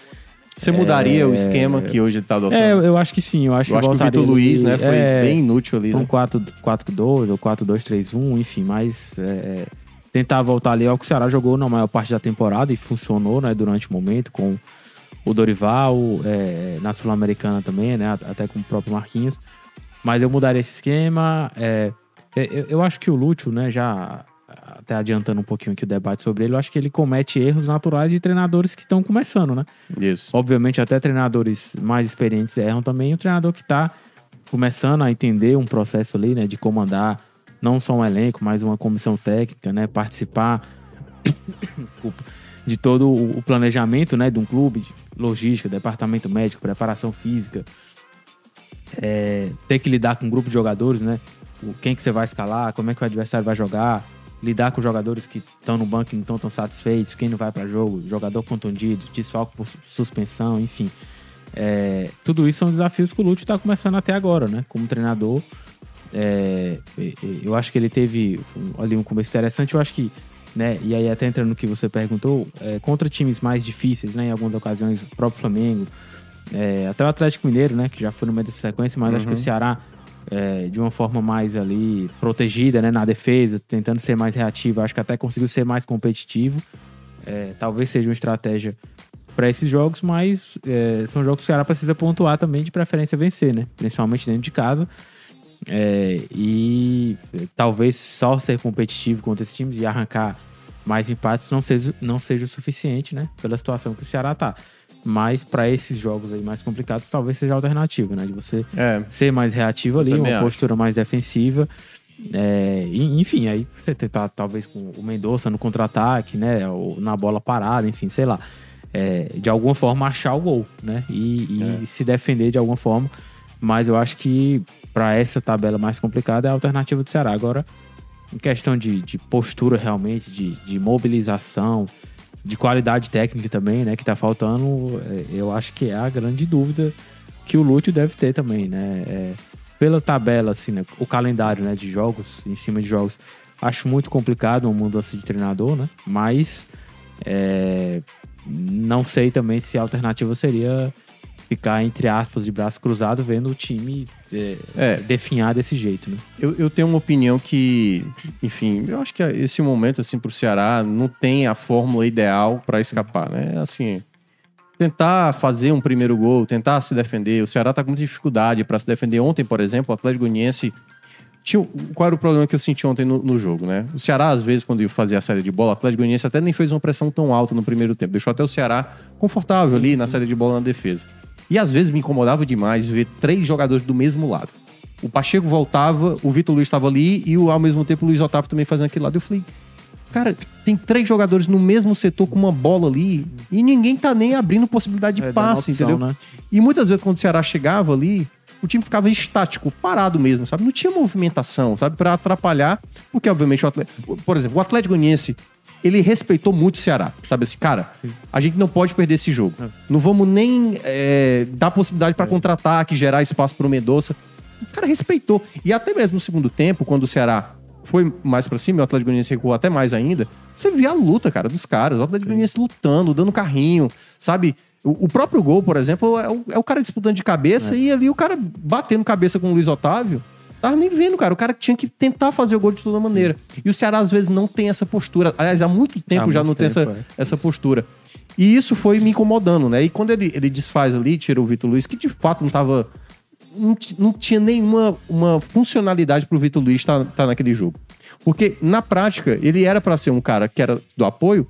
Você mudaria o esquema que hoje ele tá adotando? É, eu, acho que sim. Eu acho Eu acho que o Vitor Luiz, né, foi é, bem inútil ali, um né? 4-2 ou 4-2-3-1, enfim, mas é, tentar voltar ali ao que o Ceará jogou na maior parte da temporada e funcionou, né, durante o momento com o Dorival, é, na Sul-Americana também, né, até com o próprio Marquinhos. Mas eu mudaria esse esquema. é, eu, eu acho que o Lúcio, né, já até adiantando um pouquinho aqui o debate sobre ele, eu acho que ele comete erros naturais de treinadores que estão começando, né? Isso. Obviamente, até treinadores mais experientes erram também. O treinador que está começando a entender um processo ali, né, de comandar não só um elenco, mas uma comissão técnica, né, participar <coughs> de todo o planejamento, né, de um clube, de logística, departamento médico, preparação física, é, ter que lidar com um grupo de jogadores, né, quem que você vai escalar, como é que o adversário vai jogar, lidar com jogadores que estão no banco e não estão tão satisfeitos, quem não vai para jogo, jogador contundido, desfalque por su- suspensão, enfim. É, tudo isso são desafios que o Lúcio está começando até agora, né? Como treinador. É, eu acho que ele teve ali um começo interessante. Eu acho que, né? E aí, até entrando no que você perguntou, é, contra times mais difíceis, né? Em algumas ocasiões, o próprio Flamengo, é, até o Atlético Mineiro, né? Que já foi no meio dessa sequência, mas acho que o Ceará é, de uma forma mais ali protegida, né, na defesa, tentando ser mais reativo. Acho que até conseguiu ser mais competitivo. É, talvez seja uma estratégia para esses jogos, mas é, são jogos que o Ceará precisa pontuar também, de preferência vencer, né? Principalmente dentro de casa. É, e é, talvez só ser competitivo contra esses times e arrancar mais empates não seja, não seja o suficiente, né? Pela situação que o Ceará tá. Mas para esses jogos aí mais complicados, talvez seja a alternativa, né? De você É, ser mais reativo ali, uma acho. postura mais defensiva. É, enfim, aí você tentar talvez com o Mendonça no contra-ataque, né? Ou na bola parada, enfim, sei lá. É, de alguma forma achar o gol, né? E, e É. se defender de alguma forma. Mas eu acho que para essa tabela mais complicada é a alternativa do Ceará. Agora, em questão de, de postura realmente, de, de mobilização, de qualidade técnica também, né? Que tá faltando, é, eu acho que é a grande dúvida que o Lúcio deve ter também, né? É, pela tabela, assim, né? O calendário né, de jogos, em cima de jogos, acho muito complicado uma mudança de treinador, né? Mas é, não sei também se a alternativa seria ficar, entre aspas, de braço cruzado, vendo o time é, É. definhar desse jeito, né? Eu, eu tenho uma opinião que, enfim, eu acho que esse momento, assim, pro Ceará não tem a fórmula ideal para escapar, né? Assim, tentar fazer um primeiro gol, tentar se defender. O Ceará tá com muita dificuldade para se defender. Ontem, por exemplo, o Atlético Goianiense. Tinha, qual era o problema que eu senti ontem no, no jogo, né? O Ceará, às vezes, quando ia fazer a saída de bola, o Atlético Goianiense até nem fez uma pressão tão alta no primeiro tempo. Deixou até o Ceará confortável ali na saída de bola na defesa. E às vezes me incomodava demais ver três jogadores do mesmo lado. O Pacheco voltava, o Vitor Luiz estava ali e ao mesmo tempo o Luiz Otávio também fazendo aquele lado. Eu falei, cara, tem três jogadores no mesmo setor com uma bola ali e ninguém tá nem abrindo possibilidade de É, passe, opção, entendeu? né? E muitas vezes quando o Ceará chegava ali, o time ficava estático, parado mesmo, sabe? Não tinha movimentação, sabe? Pra atrapalhar, porque obviamente o Atlético, por exemplo, o Atlético Goianiense, ele respeitou muito o Ceará, sabe assim, cara, a gente não pode perder esse jogo. Não vamos nem é, dar possibilidade pra contra-ataque, gerar espaço pro Mendonça. O cara respeitou. E até mesmo no segundo tempo, quando o Ceará foi mais pra cima, o Atlético Goianiense recuou até mais ainda, você via a luta, cara, dos caras. O Atlético Goianiense lutando, dando carrinho, sabe? O, o próprio gol, por exemplo, é o, é o cara disputando de cabeça e ali o cara batendo cabeça com o Luiz Otávio. Tava nem vendo, cara. O cara tinha que tentar fazer o gol de toda maneira. E o Ceará, às vezes, não tem essa postura. Aliás, há muito tempo Há já muito não tem tempo, essa, é. essa postura. E isso foi me incomodando, né? E quando ele, ele desfaz ali, tira o Vitor Luiz, que de fato não tava. Não, não tinha nenhuma uma funcionalidade pro Vitor Luiz estar tá, naquele jogo. Porque, na prática, ele era para ser um cara que era do apoio,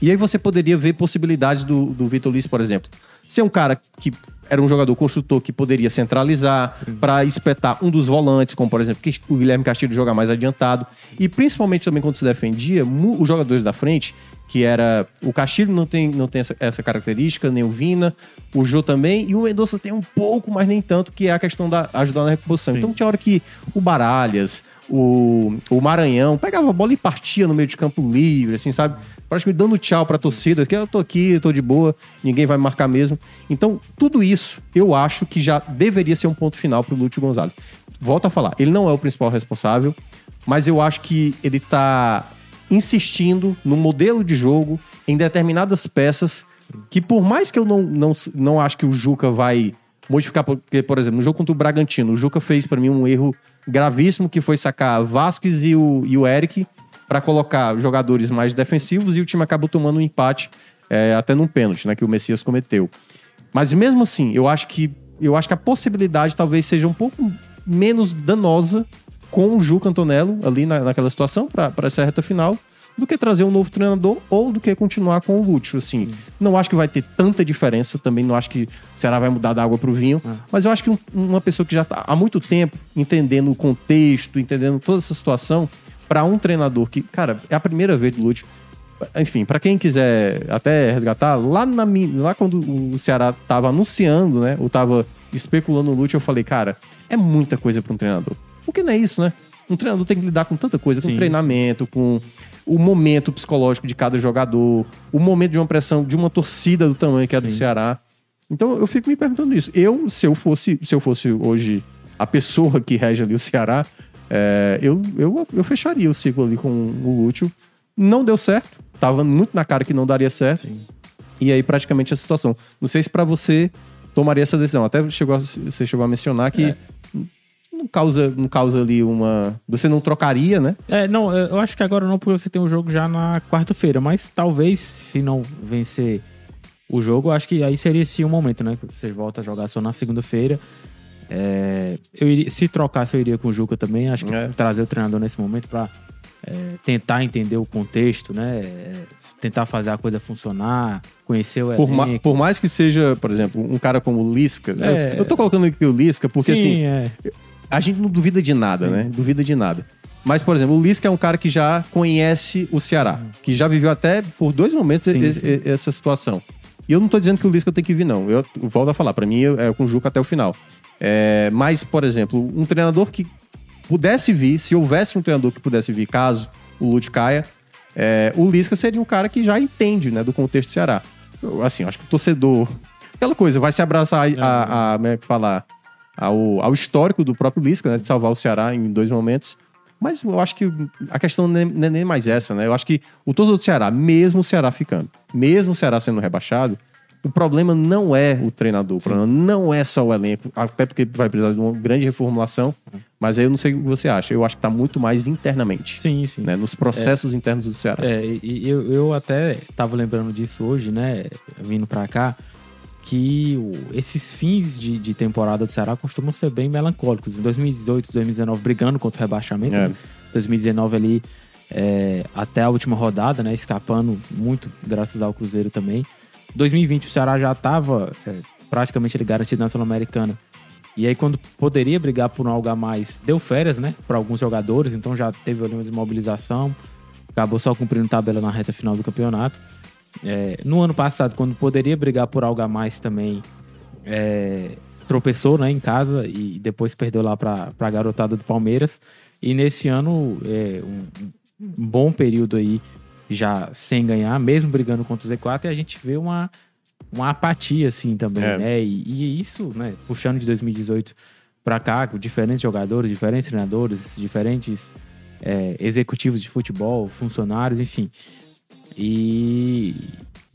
e aí você poderia ver possibilidades do, do Vitor Luiz, por exemplo. Ser um cara que era um jogador construtor que poderia centralizar para espetar um dos volantes, como por exemplo que o Guilherme Castilho joga mais adiantado. E principalmente também quando se defendia, os jogadores da frente, que era. O Castilho não tem, não tem essa, essa característica, nem o Vina, o Jô também, e o Mendonça tem um pouco, mas nem tanto, que é a questão da ajudar na reposição. Então tinha hora que o Baralhas, o, o Maranhão pegava a bola e partia no meio de campo livre, assim, sabe? Praticamente dando tchau pra torcida, que eu tô aqui, tô de boa, ninguém vai me marcar mesmo. Então, tudo isso eu acho que já deveria ser um ponto final pro Lúcio Gonzalez. Volto a falar, ele não é o principal responsável, mas eu acho que ele tá insistindo no modelo de jogo, em determinadas peças, que por mais que eu não, não, não acho que o Juca vai modificar, porque, por exemplo, no jogo contra o Bragantino, o Juca fez pra mim um erro gravíssimo, que foi sacar Vasquez e o, e o Eric para colocar jogadores mais defensivos e o time acabou tomando um empate é, até num pênalti, né, que o Messias cometeu. Mas mesmo assim, eu acho que eu acho que a possibilidade talvez seja um pouco menos danosa com o Juca Antonello ali na, naquela situação para essa reta final do que trazer um novo treinador ou do que continuar com o Lúcio, assim. Não acho que vai ter tanta diferença, também não acho que o Ceará vai mudar da água pro vinho, mas eu acho que um- uma pessoa que já tá há muito tempo entendendo o contexto, entendendo toda essa situação, para um treinador que, cara, é a primeira vez do Lúcio, enfim, para quem quiser até resgatar, lá, na, lá quando o Ceará tava anunciando, né, ou tava especulando o Lúcio, eu falei, cara, é muita coisa para um treinador. Porque não é isso, né? Um treinador tem que lidar com tanta coisa, com Sim, treinamento, com o momento psicológico de cada jogador, o momento de uma pressão de uma torcida do tamanho que é a do Sim. Ceará. Então eu fico me perguntando isso. Eu, se eu fosse, se eu fosse hoje a pessoa que rege ali o Ceará, é, eu, eu, eu fecharia o ciclo ali com o Lúcio. Não deu certo. Tava muito na cara que não daria certo. E aí, praticamente, essa situação. Não sei se pra você tomaria essa decisão. Até chegou a- você chegou a mencionar que É. não causa, não causa ali uma. Você não trocaria, né? É, não, eu acho que agora não, porque você tem um jogo já na quarta-feira, mas talvez, se não vencer o jogo, eu acho que aí seria sim um momento, né? Você volta a jogar só na segunda-feira. É, eu iria, se trocasse, eu iria com o Juca também. Acho que É. trazer o treinador nesse momento pra é, tentar entender o contexto, né? É, tentar fazer a coisa funcionar, conhecer o Por, ma- por mais que seja, por exemplo, um cara como o Lisca. né? É. Eu tô colocando aqui o Lisca porque, assim, Sim, é. a gente não duvida de nada, né? Duvida de nada. Mas, por exemplo, o Lisca é um cara que já conhece o Ceará, que já viveu até por dois momentos Sim, e- sim. essa situação. E eu não tô dizendo que o Lisca tem que vir, não. Eu volto a falar, pra mim é com o Juca até o final. É, mas, por exemplo, um treinador que pudesse vir, se houvesse um treinador que pudesse vir, caso o Lute caia, é, o Lisca seria um cara que já entende né, do contexto do Ceará. Eu, assim, acho que o torcedor. Aquela coisa, vai se abraçar a, a, a- como é que falar, ao, ao histórico do próprio Lisca, né, de salvar o Ceará em dois momentos. Mas eu acho que a questão não é não é nem mais essa, né? Eu acho que o torcedor do Ceará, mesmo o Ceará ficando, mesmo o Ceará sendo rebaixado, o problema não é o treinador, o problema não é só o elenco, até porque vai precisar de uma grande reformulação. Mas aí eu não sei o que você acha. Eu acho que tá muito mais internamente, Sim, sim. né? Nos processos internos do Ceará. É, e eu, eu até tava lembrando disso hoje, né? Vindo pra cá, que esses fins de, de temporada do Ceará costumam ser bem melancólicos. Em 2018, 2019, brigando contra o rebaixamento. É. né? 2019 ali, é, até a última rodada, né? Escapando muito, graças ao Cruzeiro também. 2020 o Ceará já tava é, praticamente ele garantido na Sul-Americana. E aí, quando poderia brigar por algo a mais, deu férias, né? Para alguns jogadores, então já teve ali uma desmobilização. Acabou só cumprindo tabela na reta final do campeonato. É, no ano passado, quando poderia brigar por algo a mais também, é, tropeçou né, em casa e depois perdeu lá para a garotada do Palmeiras. E nesse ano, é, um, um bom período aí já sem ganhar, mesmo brigando contra o Z4, e a gente vê uma, uma apatia assim também, É. né? E, e isso, né, puxando de 2018 para cá, com diferentes jogadores, diferentes treinadores, diferentes é, executivos de futebol, funcionários, enfim. E,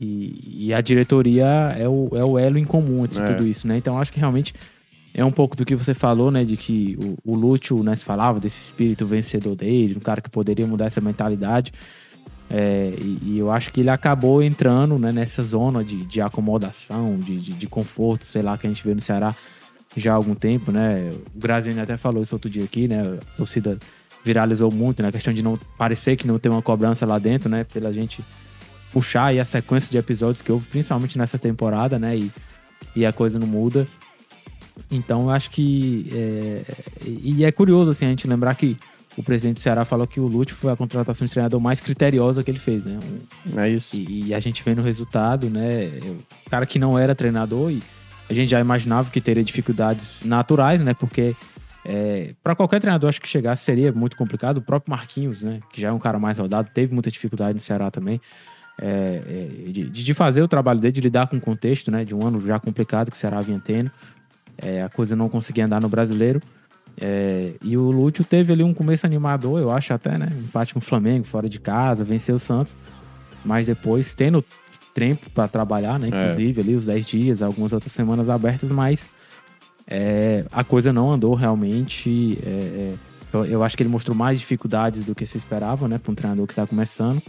e, e a diretoria é o, é o elo em comum entre É. tudo isso, né? Então acho que realmente é um pouco do que você falou, né? De que o, o Lúcio, né, se falava desse espírito vencedor dele, um cara que poderia mudar essa mentalidade. É, e, e eu acho que ele acabou entrando né, nessa zona de, de acomodação, de, de, de conforto, sei lá, que a gente vê no Ceará já há algum tempo, né? O Graziani até falou isso outro dia aqui, né? A torcida viralizou muito, né? A questão de não parecer que não tem uma cobrança lá dentro, né? Pela gente puxar aí a sequência de episódios que houve, principalmente nessa temporada, né? E, e a coisa não muda. Então, eu acho que. É, e é curioso, assim, a gente lembrar que o presidente do Ceará falou que o Lute foi a contratação de treinador mais criteriosa que ele fez, né? Um- É isso. e, e a gente vê no resultado, né? O cara que não era treinador e a gente já imaginava que teria dificuldades naturais, né? Porque para qualquer treinador, acho que chegasse seria muito complicado. O próprio Marquinhos, né? Que já é um cara mais rodado, teve muita dificuldade no Ceará também. é, é, de, de fazer o trabalho dele, de lidar com o contexto, né? De um ano já complicado que o Ceará vinha tendo. É, a coisa não conseguia andar no brasileiro. É, e o Lúcio teve ali um começo animador, eu acho até, né? Empate com o Flamengo, fora de casa, venceu o Santos. Mas depois, tendo tempo para trabalhar, né? Inclusive ali os 10 dias, algumas outras semanas abertas, mas é, a coisa não andou realmente. é, é, eu, eu acho que ele mostrou mais dificuldades do que se esperava, né? Para um treinador que está começando.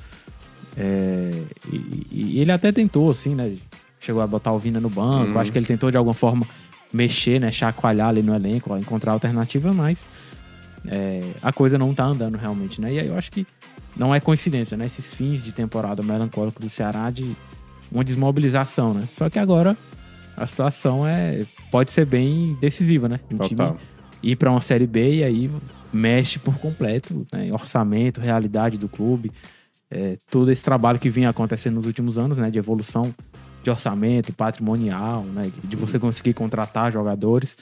É, e, e ele até tentou, assim, né? Chegou a botar o Vina no banco. Uhum. Acho que ele tentou de alguma forma mexer, né? Chacoalhar ali no elenco, ó, encontrar alternativa, mas é, a coisa não tá andando realmente, né? E aí eu acho que não é coincidência, né? Esses fins de temporada melancólico do Ceará de uma desmobilização, né? Só que agora a situação é pode ser bem decisiva, né? Um Total. time ir para uma série B e aí mexe por completo, né? Orçamento, realidade do clube, é, todo esse trabalho que vinha acontecendo nos últimos anos, né? De evolução de orçamento, patrimonial, né? De você conseguir contratar jogadores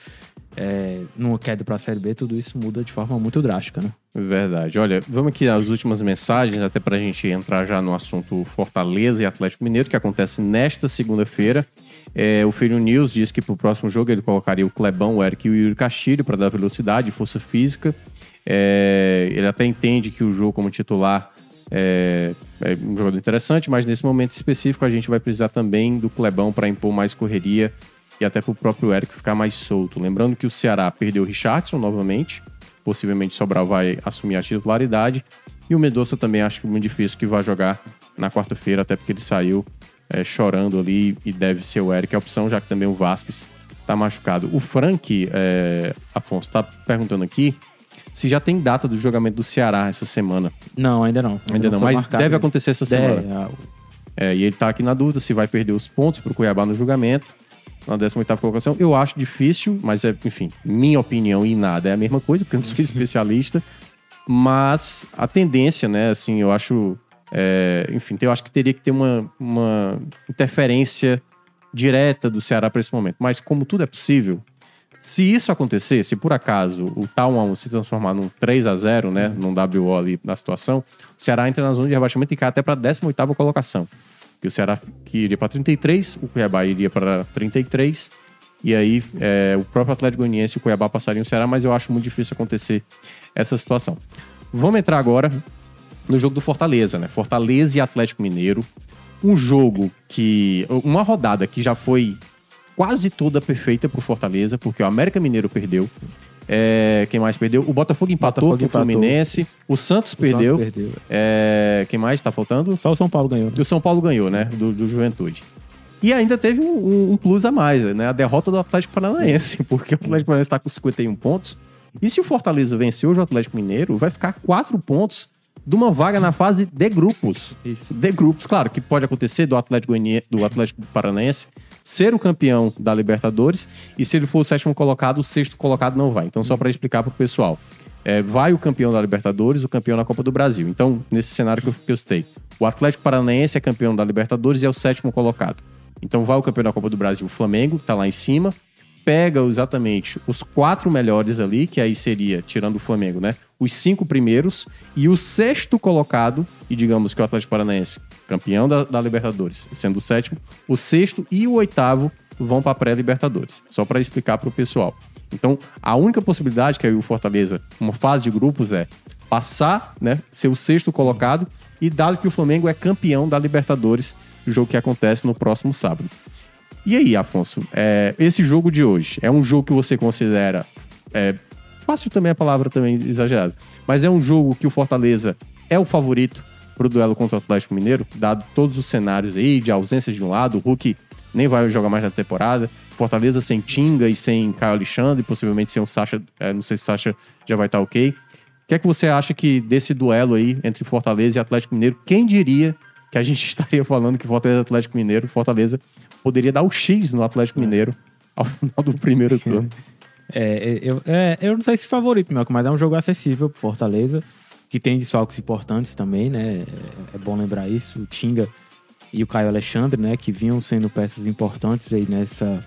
é, numa queda para a série B, tudo isso muda de forma muito drástica, né? Verdade. Olha, vamos aqui às últimas mensagens, até para a gente entrar já no assunto Fortaleza e Atlético Mineiro, que acontece nesta segunda-feira. É, o Feiro News diz que para o próximo jogo ele colocaria o Clebão, o Eric e o Yuri Castilho para dar velocidade e força física. É, ele até entende que o jogo como titular é, é um jogador interessante, mas nesse momento específico a gente vai precisar também do Clebão para impor mais correria e até pro próprio Eric ficar mais solto. Lembrando que o Ceará perdeu o Richardson novamente, possivelmente Sobral vai assumir a titularidade, e o Medoça também acho que é muito difícil que vai jogar na quarta-feira, até porque ele saiu é, chorando ali e deve ser o Eric a opção, já que também o Vasquez tá machucado. O Frank, é, Afonso, tá perguntando aqui se já tem data do jogamento do Ceará essa semana. Não, ainda não. Ainda não, foi mas marcado. deve acontecer essa Deve, semana. ah, É, e ele tá aqui na dúvida se vai perder os pontos pro Cuiabá no julgamento, na 18ª colocação. Eu acho difícil, mas é, enfim, minha opinião e nada é a mesma coisa, porque eu não sou <laughs> especialista. Mas a tendência, né, assim, eu acho. é, enfim, eu acho que teria que ter uma, uma interferência direta do Ceará para esse momento. Mas como tudo é possível, se isso acontecer, se por acaso o tal 1 a 1 se transformar num 3 a 0 né, num WO ali na situação, o Ceará entra na zona de rebaixamento e cai até para a 18ª colocação. Que o Ceará que iria para 33, o Cuiabá iria para 33, e aí é, o próprio Atlético Goianiense e o Cuiabá passariam o Ceará, mas eu acho muito difícil acontecer essa situação. Vamos entrar agora no jogo do Fortaleza, né? Fortaleza e Atlético Mineiro. Um jogo que. Uma rodada que já foi quase toda perfeita pro Fortaleza, porque o América Mineiro perdeu. É, quem mais perdeu? O Botafogo empatou Botafogo com o. Fluminense. O Santos o perdeu. Santos perdeu. É, quem mais tá faltando? Só o São Paulo ganhou. né? O São Paulo ganhou, né? Do, do Juventude. E ainda teve um, um- plus a mais, né? A derrota do Atlético Paranaense, porque o Atlético Paranaense está com 51 pontos. E se o Fortaleza vencer hoje o Atlético Mineiro, vai ficar 4 pontos de uma vaga na fase de grupos. Isso. De grupos, claro, que pode acontecer do Atlético, do Atlético Paranaense ser o campeão da Libertadores e se ele for o sétimo colocado, o sexto colocado não vai. Então, só para explicar para o pessoal. É, vai o campeão da Libertadores, o campeão da Copa do Brasil. Então, nesse cenário que eu, que eu citei, o Atlético Paranaense é campeão da Libertadores e é o sétimo colocado. Então, vai o campeão da Copa do Brasil, o Flamengo, que tá lá em cima, pega exatamente os quatro melhores ali, que aí seria, tirando o Flamengo, né? Os cinco primeiros e o sexto colocado, e digamos que o Atlético Paranaense, campeão da, da Libertadores, sendo o sétimo, o sexto e o oitavo vão para pré-Libertadores. Só para explicar para o pessoal. Então, a única possibilidade que aí o Fortaleza, uma fase de grupos, é passar, né? Ser o sexto colocado, e dado que o Flamengo é campeão da Libertadores, jogo que acontece no próximo sábado. E aí, Afonso, é, esse jogo de hoje é um jogo que você considera é, fácil também a palavra também exagerada, mas é um jogo que o Fortaleza é o favorito pro duelo contra o Atlético Mineiro, dado todos os cenários aí de ausência de um lado, o Hulk nem vai jogar mais na temporada, Fortaleza sem Tinga e sem Caio Alexandre, possivelmente sem o Sacha, é, não sei se o Sacha já vai estar ok. O que é que você acha que desse duelo aí entre Fortaleza e Atlético Mineiro, quem diria que a gente <laughs> estaria falando que Fortaleza e Atlético Mineiro, Fortaleza poderia dar o X no Atlético Mineiro ao final do primeiro <laughs> turno. É, eu, é, eu não sei se favorito, Melco, mas é um jogo acessível pro Fortaleza, que tem desfalques importantes também, né? É, é bom lembrar isso. O Tinga e o Caio Alexandre, né? Que vinham sendo peças importantes aí nessa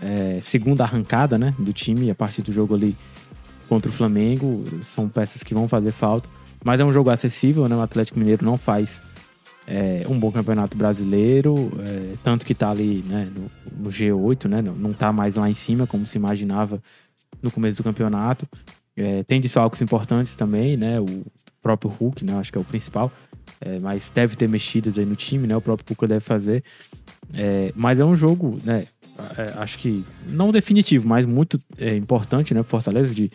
é, segunda arrancada, né? Do time, a partir do jogo ali contra o Flamengo. São peças que vão fazer falta. Mas é um jogo acessível, né? O Atlético Mineiro não faz é, um bom campeonato brasileiro, é, tanto que tá ali né, no, no G8, né? Não, não tá mais lá em cima, como se imaginava no começo do campeonato. É, tem desfalques importantes também, né? O próprio Hulk, né? Acho que é o principal. É, mas deve ter mexidas aí no time, né? O próprio Cuca deve fazer. É, mas é um jogo, né? é, acho que não definitivo, mas muito é, importante, né? Fortaleza de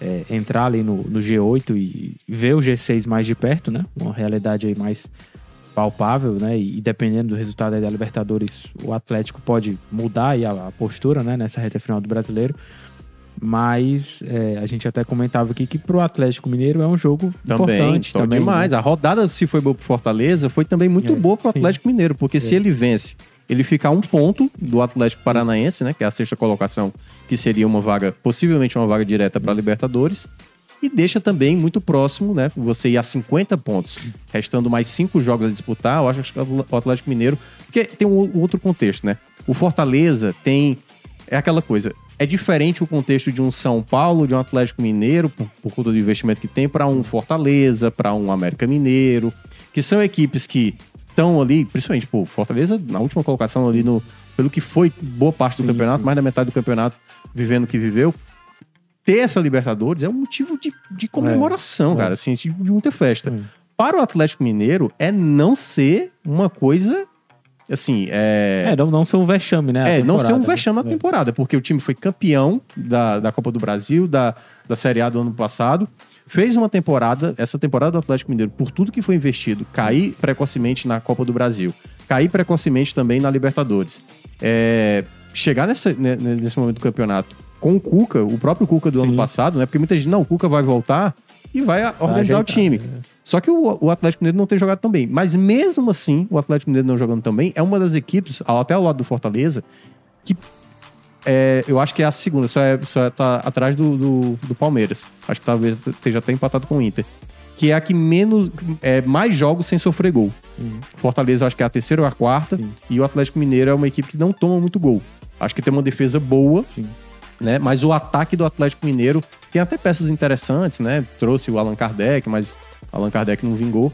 é, entrar ali no, no G8 e ver o G6 mais de perto, né? Uma realidade aí mais palpável, né? E, dependendo do resultado da Libertadores, o Atlético pode mudar a, a postura, né? Nessa reta final do Brasileiro. Mas é, a gente até comentava aqui que pro Atlético Mineiro é um jogo Também, importante também. demais. né? A rodada, se foi boa pro Fortaleza, foi também muito É, boa pro sim. Atlético Mineiro, porque se ele vence, ele fica a um ponto do Atlético Paranaense, né? Que é a sexta colocação, que seria uma vaga, possivelmente uma vaga direta para Libertadores. E deixa também muito próximo, né? Você ir a 50 pontos, restando mais cinco jogos a disputar. Eu acho que o Atlético Mineiro. Porque tem um outro contexto, né? O Fortaleza tem. É aquela coisa. É diferente o contexto de um São Paulo, de um Atlético Mineiro, por, por conta do investimento que tem, para um Fortaleza, para um América Mineiro, que são equipes que estão ali, principalmente, pô, Fortaleza na última colocação ali no. Pelo que foi boa parte do Sim, campeonato, sim. mais da metade do campeonato, vivendo o que viveu. Ter essa Libertadores é um motivo de, de comemoração, É. cara, assim, de, de muita festa. É. Para o Atlético Mineiro, é não ser uma coisa assim, é... É, não, não ser um vexame, né? É, não ser um né? vexame na É. temporada, porque o time foi campeão da, da Copa do Brasil, da, da Série A do ano passado. Fez uma temporada, essa temporada do Atlético Mineiro, por tudo que foi investido, cair precocemente na Copa do Brasil, cair precocemente também na Libertadores. É, chegar nessa, né, nesse momento do campeonato com o Cuca, o próprio Cuca do Sim. ano passado, né? Porque muita gente, não, o Cuca vai voltar e vai organizar o ajeitar, time. né? Só que o, o Atlético Mineiro não tem jogado tão bem. Mas mesmo assim, o Atlético Mineiro não jogando tão bem, é uma das equipes, até ao lado do Fortaleza, que é, eu acho que é a segunda, só, é, só tá atrás do, do, do Palmeiras. Acho que talvez esteja até empatado com o Inter. Que é a que menos, é, mais jogos sem sofrer gol. Fortaleza, eu acho que é a terceira ou a quarta. Sim. E o Atlético Mineiro é uma equipe que não toma muito gol. Acho que tem uma defesa boa, Sim. né? Mas o ataque do Atlético Mineiro tem até peças interessantes, né? Trouxe o Allan Kardec, mas Allan Kardec não vingou.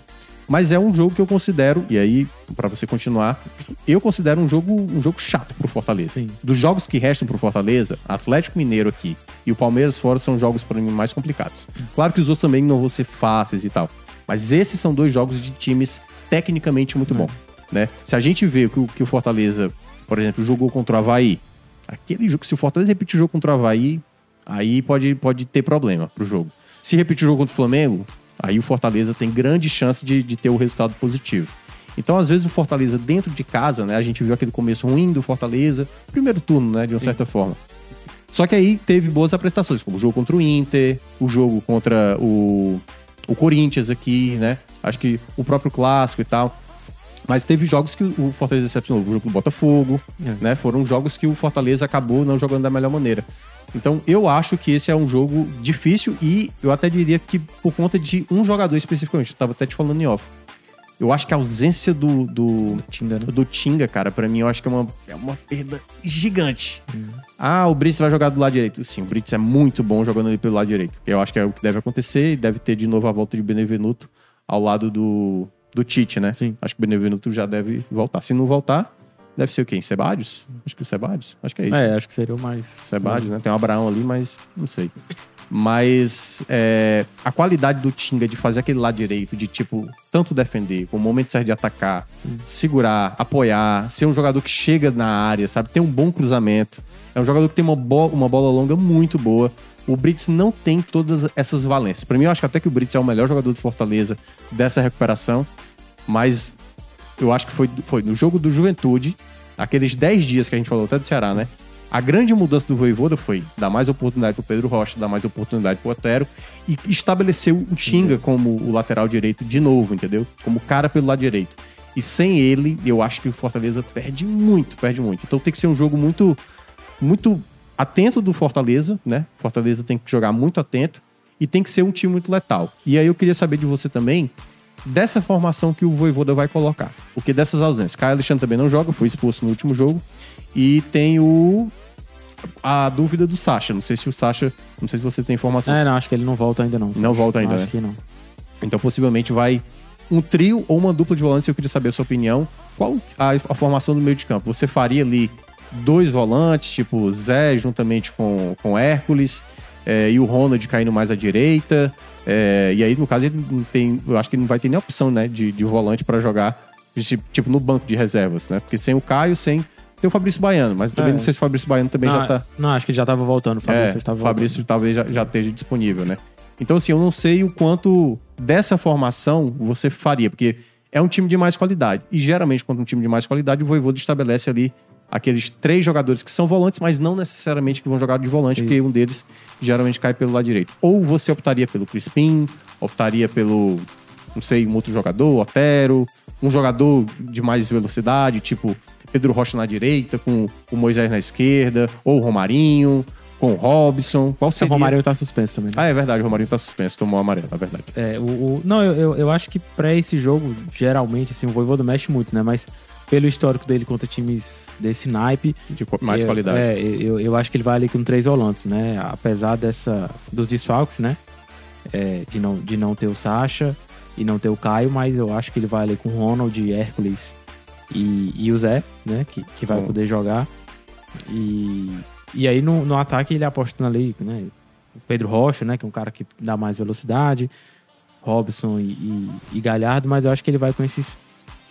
Mas é um jogo que eu considero, e aí, pra você continuar, eu considero um jogo, um jogo chato pro Fortaleza. Sim. Dos jogos que restam pro Fortaleza, Atlético Mineiro aqui e o Palmeiras fora são jogos para mim mais complicados. Claro que os outros também não vão ser fáceis e tal. Mas esses são dois jogos de times tecnicamente muito bom, né? Se a gente vê que o, que o Fortaleza, por exemplo, jogou contra o Havaí, aquele jogo, se o Fortaleza repetir o jogo contra o Havaí, aí pode, pode ter problema pro jogo. Se repetir o jogo contra o Flamengo, aí o Fortaleza tem grande chance de, de ter o resultado positivo. Então, às vezes, o Fortaleza dentro de casa, né? A gente viu aquele começo ruim do Fortaleza, primeiro turno, né? De uma certa forma. Só que aí teve boas apresentações, como o jogo contra o Inter, o jogo contra o, o Corinthians aqui, né? Acho que o próprio clássico e tal. Mas teve jogos que o Fortaleza decepcionou. O jogo do Botafogo, É. né? Foram jogos que o Fortaleza acabou não jogando da melhor maneira. Então, eu acho que esse é um jogo difícil e eu até diria que por conta de um jogador especificamente. Eu tava até te falando em off. Eu acho que a ausência do, do, Tinga, né? do Tinga, cara, pra mim eu acho que é uma, é uma perda gigante. Ah, o Brits vai jogar do lado direito. Sim, o Brits é muito bom jogando ali pelo lado direito. Eu acho que é o que deve acontecer e deve ter de novo a volta de Benevenuto ao lado do, do Tite, né? Sim. Acho que o Benevenuto já deve voltar. Se não voltar, deve ser o quem? Sebadios? Acho que o Sebadios. Acho que é isso. É, acho que seria o mais. Sebadios, né? Tem o Abraão ali, mas não sei. Mas é, a qualidade do Tinga de fazer aquele lado direito, de tipo, tanto defender, com o momento certo de atacar, segurar, apoiar, ser um jogador que chega na área, sabe? Tem um bom cruzamento. É um jogador que tem uma, bo uma bola longa muito boa. O Brits não tem todas essas valências. Pra mim, eu acho que até que o Brits é o melhor jogador do Fortaleza dessa recuperação. Mas eu acho que foi, foi no jogo do Juventude, aqueles 10 dias que a gente falou até do Ceará, né? A grande mudança do Voivoda foi dar mais oportunidade pro Pedro Rocha, dar mais oportunidade pro Otero e estabeleceu o Tinga como o lateral direito de novo, entendeu? Como cara pelo lado direito. E sem ele, eu acho que o Fortaleza perde muito, perde muito. Então tem que ser um jogo muito, muito atento do Fortaleza, né? Fortaleza tem que jogar muito atento e tem que ser um time muito letal. E aí eu queria saber de você também dessa formação que o Voivoda vai colocar. Porque dessas ausências. Caio Alexandre também não joga, foi expulso no último jogo. E tem o. A dúvida do Sacha. Não sei se o Sacha. Não sei se você tem informação. É, não, acho que ele não volta ainda, não. Não volta ainda, Acho né? que não. Então possivelmente vai um trio ou uma dupla de volantes. Eu queria saber a sua opinião. Qual a, a formação do meio de campo? Você faria ali dois volantes, tipo Zé juntamente com, com Hércules, é, e o Ronald caindo mais à direita. é, e aí, no caso, ele não tem. Eu acho que ele não vai ter nem opção, né, de, de volante para jogar, tipo, no banco de reservas, né? Porque sem o Caio, sem. Tem o Fabrício Baiano, mas também É. não sei se o Fabrício Baiano também não, já tá. não, acho que ele já tava voltando. O Fabrício É, estava o Fabrício talvez já, já esteja disponível, né? Então, assim, eu não sei o quanto dessa formação você faria, porque é um time de mais qualidade. E geralmente, quando um time de mais qualidade, o Voivoda estabelece ali aqueles três jogadores que são volantes, mas não necessariamente que vão jogar de volante, Isso. porque um deles geralmente cai pelo lado direito. Ou você optaria pelo Crispim, optaria pelo, não sei, um outro jogador, Otero, um jogador de mais velocidade, tipo Pedro Rocha na direita, com o Moisés na esquerda, ou o Romarinho, com o Robson. Qual O seria? Romário tá suspenso também. né? Ah, é verdade, o Romarinho tá suspenso, tomou o amarelo, é verdade. É, o, o- não, eu, eu, eu acho que pra esse jogo, geralmente, assim, o Voivoda mexe muito, né? Mas pelo histórico dele contra times desse naipe... De mais eu- qualidade. É, eu, eu acho que ele vai ali com três volantes, né? Apesar dessa... dos desfalques, né? É, de, não, de não ter o Sacha e não ter o Caio, mas eu acho que ele vai ali com o Ronald, Hércules e, e o Zé, né? Que, que vai Bom. poder jogar. E, e aí no, no ataque ele apostando ali, né? O Pedro Rocha, né? Que é um cara que dá mais velocidade. Robson e, e, e Galhardo, mas eu acho que ele vai com esses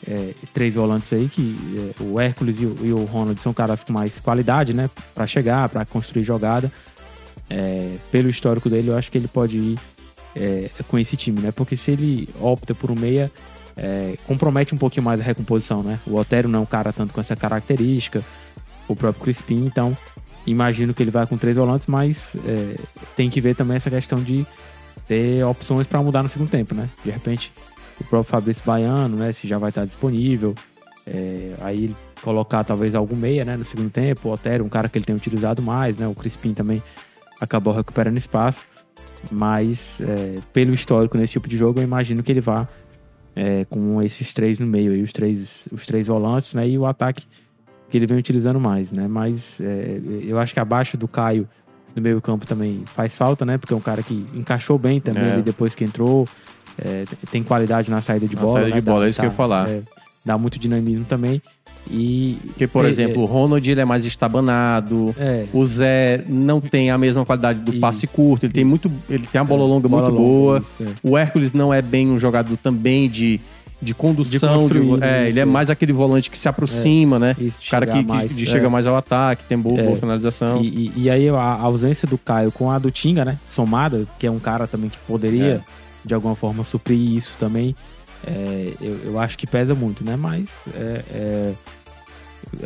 é, três volantes aí, que é, o Hércules e o, e o Ronald são caras com mais qualidade, né? Pra chegar, pra construir jogada. É, pelo histórico dele, eu acho que ele pode ir é, com esse time, né? Porque se ele opta por um meia, é, compromete um pouquinho mais a recomposição, né? O Otério não é um cara tanto com essa característica, o próprio Crispim, então imagino que ele vai com três volantes, mas é, tem que ver também essa questão de ter opções para mudar no segundo tempo, né? De repente, o próprio Fabrício Baiano, né? Se já vai estar disponível. É, aí colocar talvez algum meia, né? No segundo tempo. O Otério, um cara que ele tem utilizado mais, né? O Crispim também acabou recuperando espaço. Mas é, pelo histórico nesse tipo de jogo, eu imagino que ele vá é, com esses três no meio, aí, os, três, os três volantes, né? E o ataque que ele vem utilizando mais, né? Mas é, eu acho que abaixo do Caio no meio campo também faz falta, né? Porque é um cara que encaixou bem também É. ali depois que entrou. É, tem qualidade na saída de Na bola. saída né? de bola, Dá- é isso que eu ia falar. é, dá muito dinamismo também. E. Porque, por é, exemplo, o Ronald ele é mais estabanado. É, O Zé não tem a mesma qualidade do Isso. passe curto, ele tem muito, ele tem uma bola longa bola muito longa, boa. isso, é. O Hércules não é bem um jogador também de, de condução, De de é, né? ele é mais aquele volante que se aproxima, né? Isso, O cara que, que mais, de- é. chega mais ao ataque, tem boa, É. boa finalização. E, e- e aí a ausência do Caio com a do Tinga, né? Somada, que é um cara também que poderia, É. de alguma forma, suprir isso também. é, eu, eu acho que pesa muito, né? Mas é, é,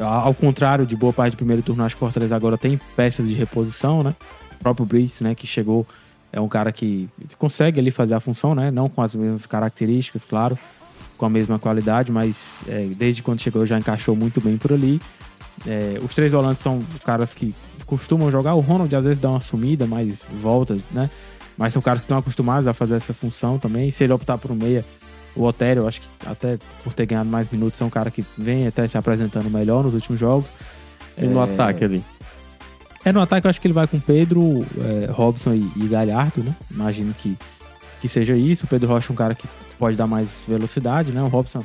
ao contrário de boa parte do primeiro turno, acho que Fortaleza agora tem peças de reposição, né? O próprio Brice, né, que chegou, é um cara que consegue ali fazer a função, né? Não com as mesmas características, claro, com a mesma qualidade, mas é, desde quando chegou já encaixou muito bem por ali. É, os três volantes são caras que costumam jogar. O Ronald às vezes dá uma sumida, mas volta, né? Mas são caras que estão acostumados a fazer essa função também. Se ele optar por um meia, o Otério, eu acho que até por ter ganhado mais minutos, é um cara que vem até se apresentando melhor nos últimos jogos. E no É, ataque ali. É, no ataque eu acho que ele vai com Pedro, é, Robson e, e Galhardo, né? Imagino que, que seja isso. O Pedro Rocha é um cara que pode dar mais velocidade, né? O Robson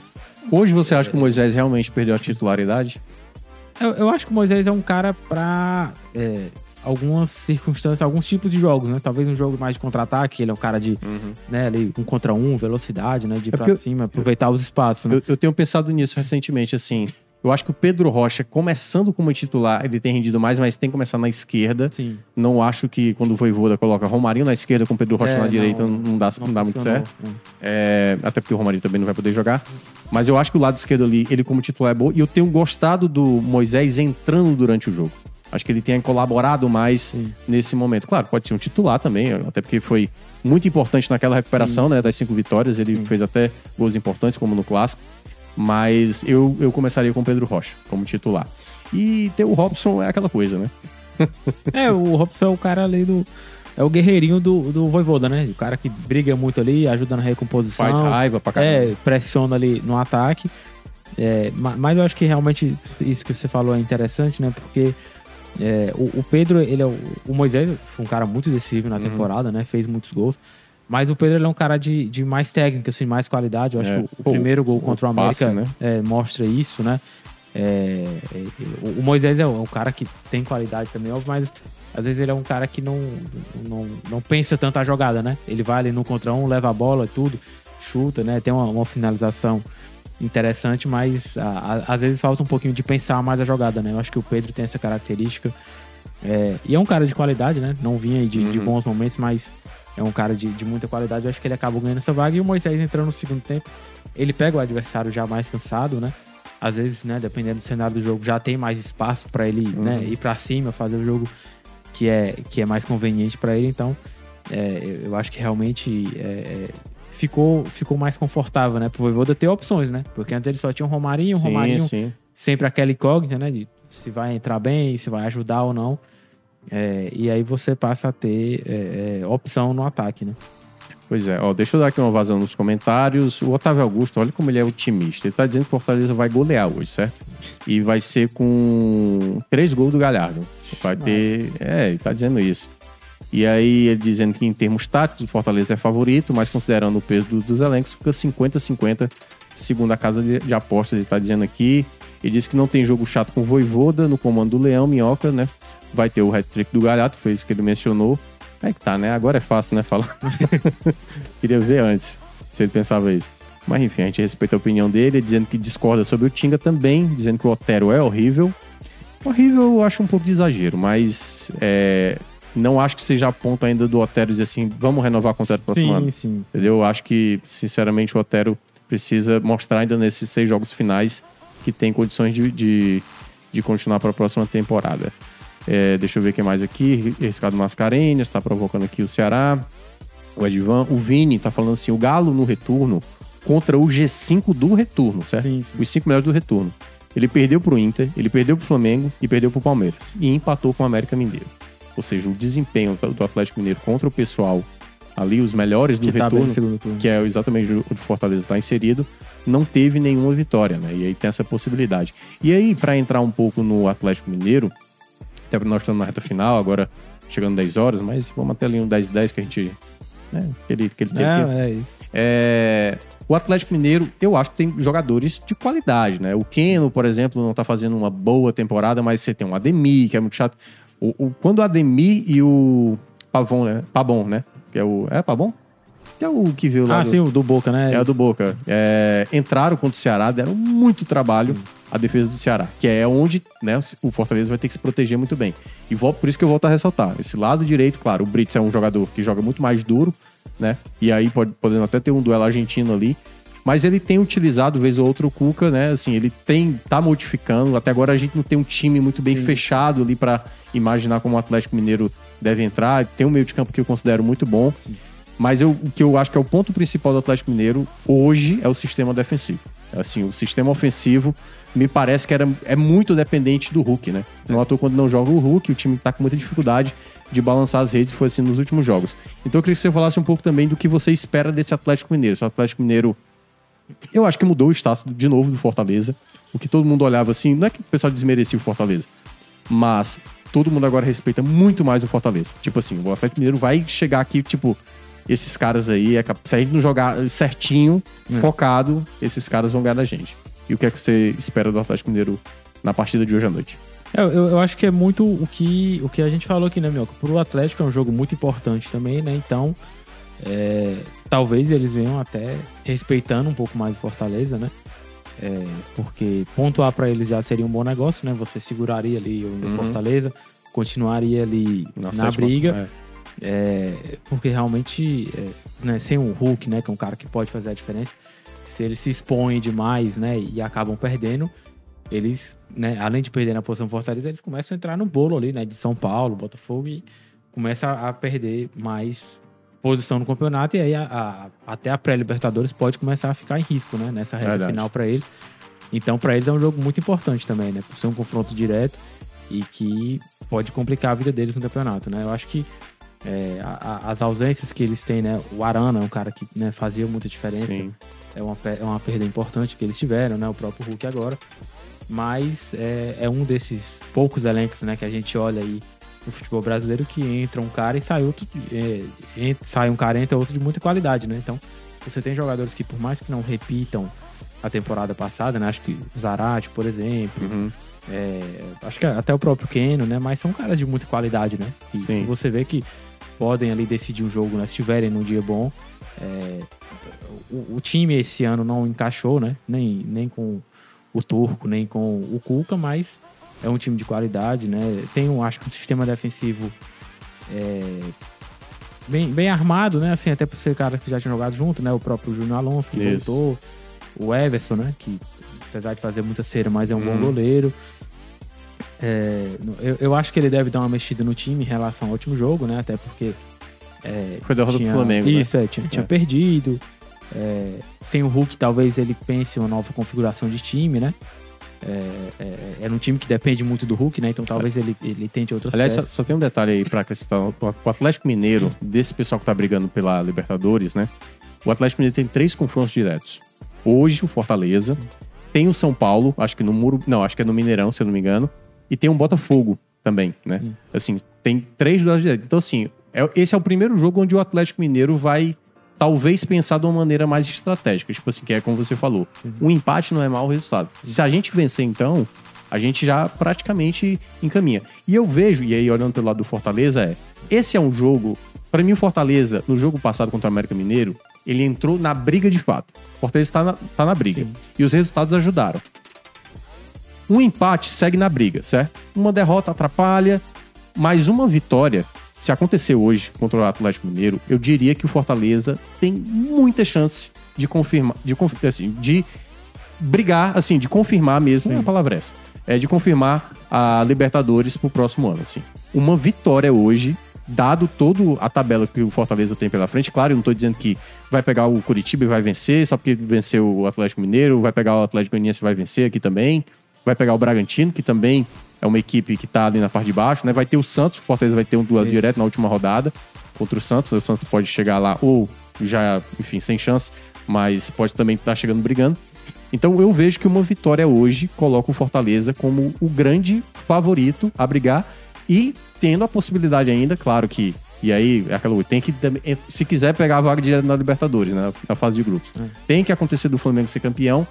Hoje você acha que o Moisés realmente perdeu a titularidade? Eu, eu acho que o Moisés é um cara pra é, algumas circunstâncias, alguns tipos de jogos, né? Talvez um jogo mais de contra-ataque, ele é um cara de, né, ali, um contra um, velocidade, né? De ir É pra porque eu- cima, aproveitar os espaços, né? Eu, eu tenho pensado nisso recentemente, assim. Eu acho que o Pedro Rocha, começando como titular, ele tem rendido mais, mas tem que começar na esquerda. Sim. Não acho que quando o Voivoda coloca Romarinho na esquerda com o Pedro Rocha É, na não, direita, não, não dá, não dá muito certo. né? É, até porque o Romarinho também não vai poder jogar. Mas eu acho que o lado esquerdo ali, ele como titular é bom. E eu tenho gostado do Moisés entrando durante o jogo. Acho que ele tem colaborado mais Sim. nesse momento. Claro, pode ser um titular também, até porque foi muito importante naquela recuperação né, das cinco vitórias. Ele fez até gols importantes, como no Clássico. Mas eu, eu começaria com o Pedro Rocha como titular. E ter o Robson é aquela coisa, né? <laughs> É, o Robson é o cara ali do. É o guerreirinho do, do Voivoda, né? O cara que briga muito ali, ajuda na recomposição. Faz raiva pra caramba. É, pressiona ali no ataque. É, ma- mas eu acho que realmente isso que você falou é interessante, né? Porque é, o, o Pedro, ele é o, o Moisés foi um cara muito decisivo na Uhum. temporada, né? Fez muitos gols. Mas o Pedro ele é um cara de, de mais técnica, assim, mais qualidade. Eu acho É. que o, Pô, primeiro gol contra o passe, América né? é, mostra isso, né? É, é, o, Moisés é um, é um cara que tem qualidade também, óbvio, mas às vezes ele é um cara que não, não, não pensa tanto a jogada, né? Ele vai ali no contra um, leva a bola e tudo, chuta, né? Tem uma, uma finalização interessante, mas a- a- às vezes falta um pouquinho de pensar mais a jogada, né? Eu acho que o Pedro tem essa característica. É, e é um cara de qualidade, né? Não vinha de, de Uhum. bons momentos, mas é um cara de, de muita qualidade. Eu acho que ele acabou ganhando essa vaga. E o Moisés entrando no segundo tempo, ele pega o adversário já mais cansado, né? Às vezes, né, dependendo do cenário do jogo, já tem mais espaço para ele né, ir para cima, fazer o jogo que é, que é mais conveniente para ele. Então, é, eu- eu acho que realmente é, é, ficou, ficou mais confortável, né? Pro Voivoda ter opções, né? Porque antes ele só tinha o Romarinho, sim, Romarinho sim. sempre aquela incógnita, né? De se vai entrar bem, se vai ajudar ou não. É, e aí você passa a ter é, é, opção no ataque, né? Pois é, ó, deixa eu dar aqui uma vazão nos comentários. O Otávio Augusto, olha como ele é otimista. Ele tá dizendo que o Fortaleza vai golear hoje, certo? E vai ser com três gols do Galhardo. Vai ter. É, ele tá dizendo isso. E aí ele dizendo que em termos táticos o Fortaleza é favorito, mas considerando o peso do- dos elencos, fica 50-50, segundo a casa de, de apostas, ele tá dizendo aqui. Ele disse que não tem jogo chato com o Voivoda no comando do Leão, Minhoca, né? Vai ter o hat-trick do Galhardo, foi isso que ele mencionou. É que tá, né? Agora é fácil, né? Falar. <laughs> Queria ver antes, se ele pensava isso. Mas enfim, a gente respeita a opinião dele, dizendo que discorda sobre o Tinga também, dizendo que o Otero é horrível. Horrível eu acho um pouco de exagero, mas é, não acho que seja a ponto ainda do Otero dizer assim, vamos renovar com o Otero pro próximo ano. Sim, sim. Entendeu? Eu acho que, sinceramente, o Otero precisa mostrar ainda nesses seis jogos finais que tem condições de, de, de continuar para a próxima temporada. É, deixa eu ver o que mais aqui. Riscado Mascarenhas está provocando aqui o Ceará. O Edvan. O Vini tá falando assim: o Galo no retorno contra o G5 do retorno, certo? Sim, sim. Os cinco melhores do retorno. Ele perdeu pro Inter, ele perdeu pro Flamengo e perdeu pro Palmeiras. E empatou com o América Mineiro. Ou seja, o desempenho do Atlético Mineiro contra o pessoal ali, os melhores do Que tá retorno, turno. que é exatamente o do Fortaleza está inserido, não teve nenhuma vitória, né? E aí tem essa possibilidade. E aí, para entrar um pouco no Atlético Mineiro, até porque nós estamos na reta final, agora chegando 10 horas, mas vamos até ali um 10 10 que a gente. Né, aquele, aquele tempo. É, é isso. É, o Atlético Mineiro, eu acho que tem jogadores de qualidade, né? O Keno, por exemplo, não tá fazendo uma boa temporada, mas você tem um Ademir, que é muito chato. O, o- quando o Ademir e o Pavon, né? Pabon, né? Que é o. É Pabon? Que é o que viu lá. Ah, do- sim, o do Boca, né? é o do Boca. É, entraram contra o Ceará, deram muito trabalho a defesa do Ceará, que é onde né, o Fortaleza vai ter que se proteger muito bem. E vol- por isso que eu volto a ressaltar. Esse lado direito, claro, o Brits é um jogador que joga muito mais duro, né? E aí pode, podendo até ter um duelo argentino ali. Mas ele tem utilizado, vez ou outra, o Cuca, né? Assim, ele tem, tá modificando. Até agora a gente não tem um time muito bem fechado ali pra imaginar como o Atlético Mineiro deve entrar. Tem um meio de campo que eu considero muito bom. Mas eu, o que eu acho que é o ponto principal do Atlético Mineiro hoje é o sistema defensivo. Assim, o sistema ofensivo me parece que era, é muito dependente do Hulk, né? Não à toa quando não joga o Hulk, o time tá com muita dificuldade de balançar as redes, foi assim nos últimos jogos. Então eu queria que você falasse um pouco também do que você espera desse Atlético Mineiro. Se o Atlético Mineiro, eu acho que mudou o status de novo do Fortaleza. O que todo mundo olhava assim, não é que o pessoal desmerecia o Fortaleza, mas todo mundo agora respeita muito mais o Fortaleza. Tipo assim, o Atlético Mineiro vai chegar aqui, tipo, esses caras aí, é se a gente não jogar certinho, É. focado, esses caras vão ganhar da gente. E o que é que você espera do Atlético Mineiro na partida de hoje à noite? É, Eu, eu acho que é muito o que, o que a gente falou aqui, né, Mioca? Pro Atlético é um jogo muito importante também, né? Então, é, talvez eles venham até respeitando um pouco mais o Fortaleza, né? É, porque pontuar pra eles já seria um bom negócio, né? Você seguraria ali o Uhum. Fortaleza, continuaria ali na, briga. é. É, porque realmente, é, né, sem o Hulk, né, que é um cara que pode fazer a diferença, se eles se expõem demais, né, e acabam perdendo, eles, né, além de perder na posição Fortaleza, eles começam a entrar no bolo ali, né, de São Paulo, Botafogo e começa a perder mais posição no campeonato e aí a- a- até a pré-Libertadores pode começar a ficar em risco, né, nessa reta Verdade. final para eles. Então, para eles é um jogo muito importante também, né, por ser um confronto direto e que pode complicar a vida deles no campeonato, né. Eu acho que é, a- as ausências que eles têm, né? O Arana é um cara que né, fazia muita diferença. Sim. É uma, é uma perda importante que eles tiveram, né? O próprio Hulk agora. Mas é, é um desses poucos elencos né, que a gente olha aí no futebol brasileiro que entra um cara e sai outro. é, entra- sai um cara e entra outro de muita qualidade, né? Então, você tem jogadores que, por mais que não repitam a temporada passada, né? Acho que o Zarate, por exemplo, Uhum. é, acho que até o próprio Keno, né? Mas são caras de muita qualidade, né? E Sim. você vê que podem ali decidir um jogo, né? Se estiverem num dia bom. É, o, o time esse ano não encaixou, né? Nem, nem com o Turco, nem com o Cuca, mas é um time de qualidade, né? Tem, um, acho que um sistema defensivo é, bem, bem armado, né? Assim, até por ser cara que já tinha jogado junto, né? O próprio Júnior Alonso, que Isso. voltou. O Everson, né? Que apesar de fazer muita cera, mas é um bom Uhum. goleiro. É, eu, eu acho que ele deve dar uma mexida no time em relação ao último jogo, né? Até porque. é, Foi derrota do tinha- Flamengo, né? Isso, é, tinha, tinha É. perdido. É, sem o Hulk, talvez ele pense em uma nova configuração de time, né? É, é, era um time que depende muito do Hulk, né? Então talvez ele, ele tente outras Aliás, só, peças. só tem um detalhe aí pra acrescentar. O o Atlético Mineiro, desse pessoal que tá brigando pela Libertadores, né? O Atlético Mineiro tem três confrontos diretos. Hoje, o Fortaleza. Tem o São Paulo, acho que no Muro. Não, acho que é no Mineirão, se eu não me engano. E tem um Botafogo também, né? Hum. Assim, tem três duelos diretos. Então, assim, é- esse é o primeiro jogo onde o Atlético Mineiro vai talvez pensar de uma maneira mais estratégica. Tipo assim, que é como você falou. Um empate não é mau resultado. Se a gente vencer, então, a gente já praticamente encaminha. E eu vejo, e aí olhando pelo lado do Fortaleza, é. Esse é um jogo. Pra mim, o Fortaleza, no jogo passado contra o América Mineiro, Ele entrou na briga de fato. O Fortaleza tá na, tá na briga. Sim. E os resultados ajudaram. Um empate segue na briga, certo? Uma derrota atrapalha, mas uma vitória, se acontecer hoje contra o Atlético Mineiro, eu diria que o Fortaleza tem muita chance de confirmar, de, assim, de brigar, assim, de confirmar mesmo, a palavra é essa, é de confirmar a Libertadores pro próximo ano, assim. Uma vitória hoje, dado todo a tabela que o Fortaleza tem pela frente, claro, eu não tô dizendo que vai pegar o Curitiba e vai vencer, só porque venceu o Atlético Mineiro, vai pegar o Atlético Goianiense e vai vencer aqui também, vai pegar o Bragantino, que também é uma equipe que tá ali na parte de baixo, né? Vai ter o Santos, o Fortaleza vai ter um duelo Isso. direto na última rodada contra o Santos, o Santos pode chegar lá ou já, enfim, sem chance, mas pode também estar chegando brigando. Então eu vejo que uma vitória hoje coloca o Fortaleza como o grande favorito a brigar e tendo a possibilidade ainda, claro que e aí é aquela tem que também- se quiser pegar a vaga direto na Libertadores, né, na fase de grupos, tem que acontecer do Flamengo ser campeão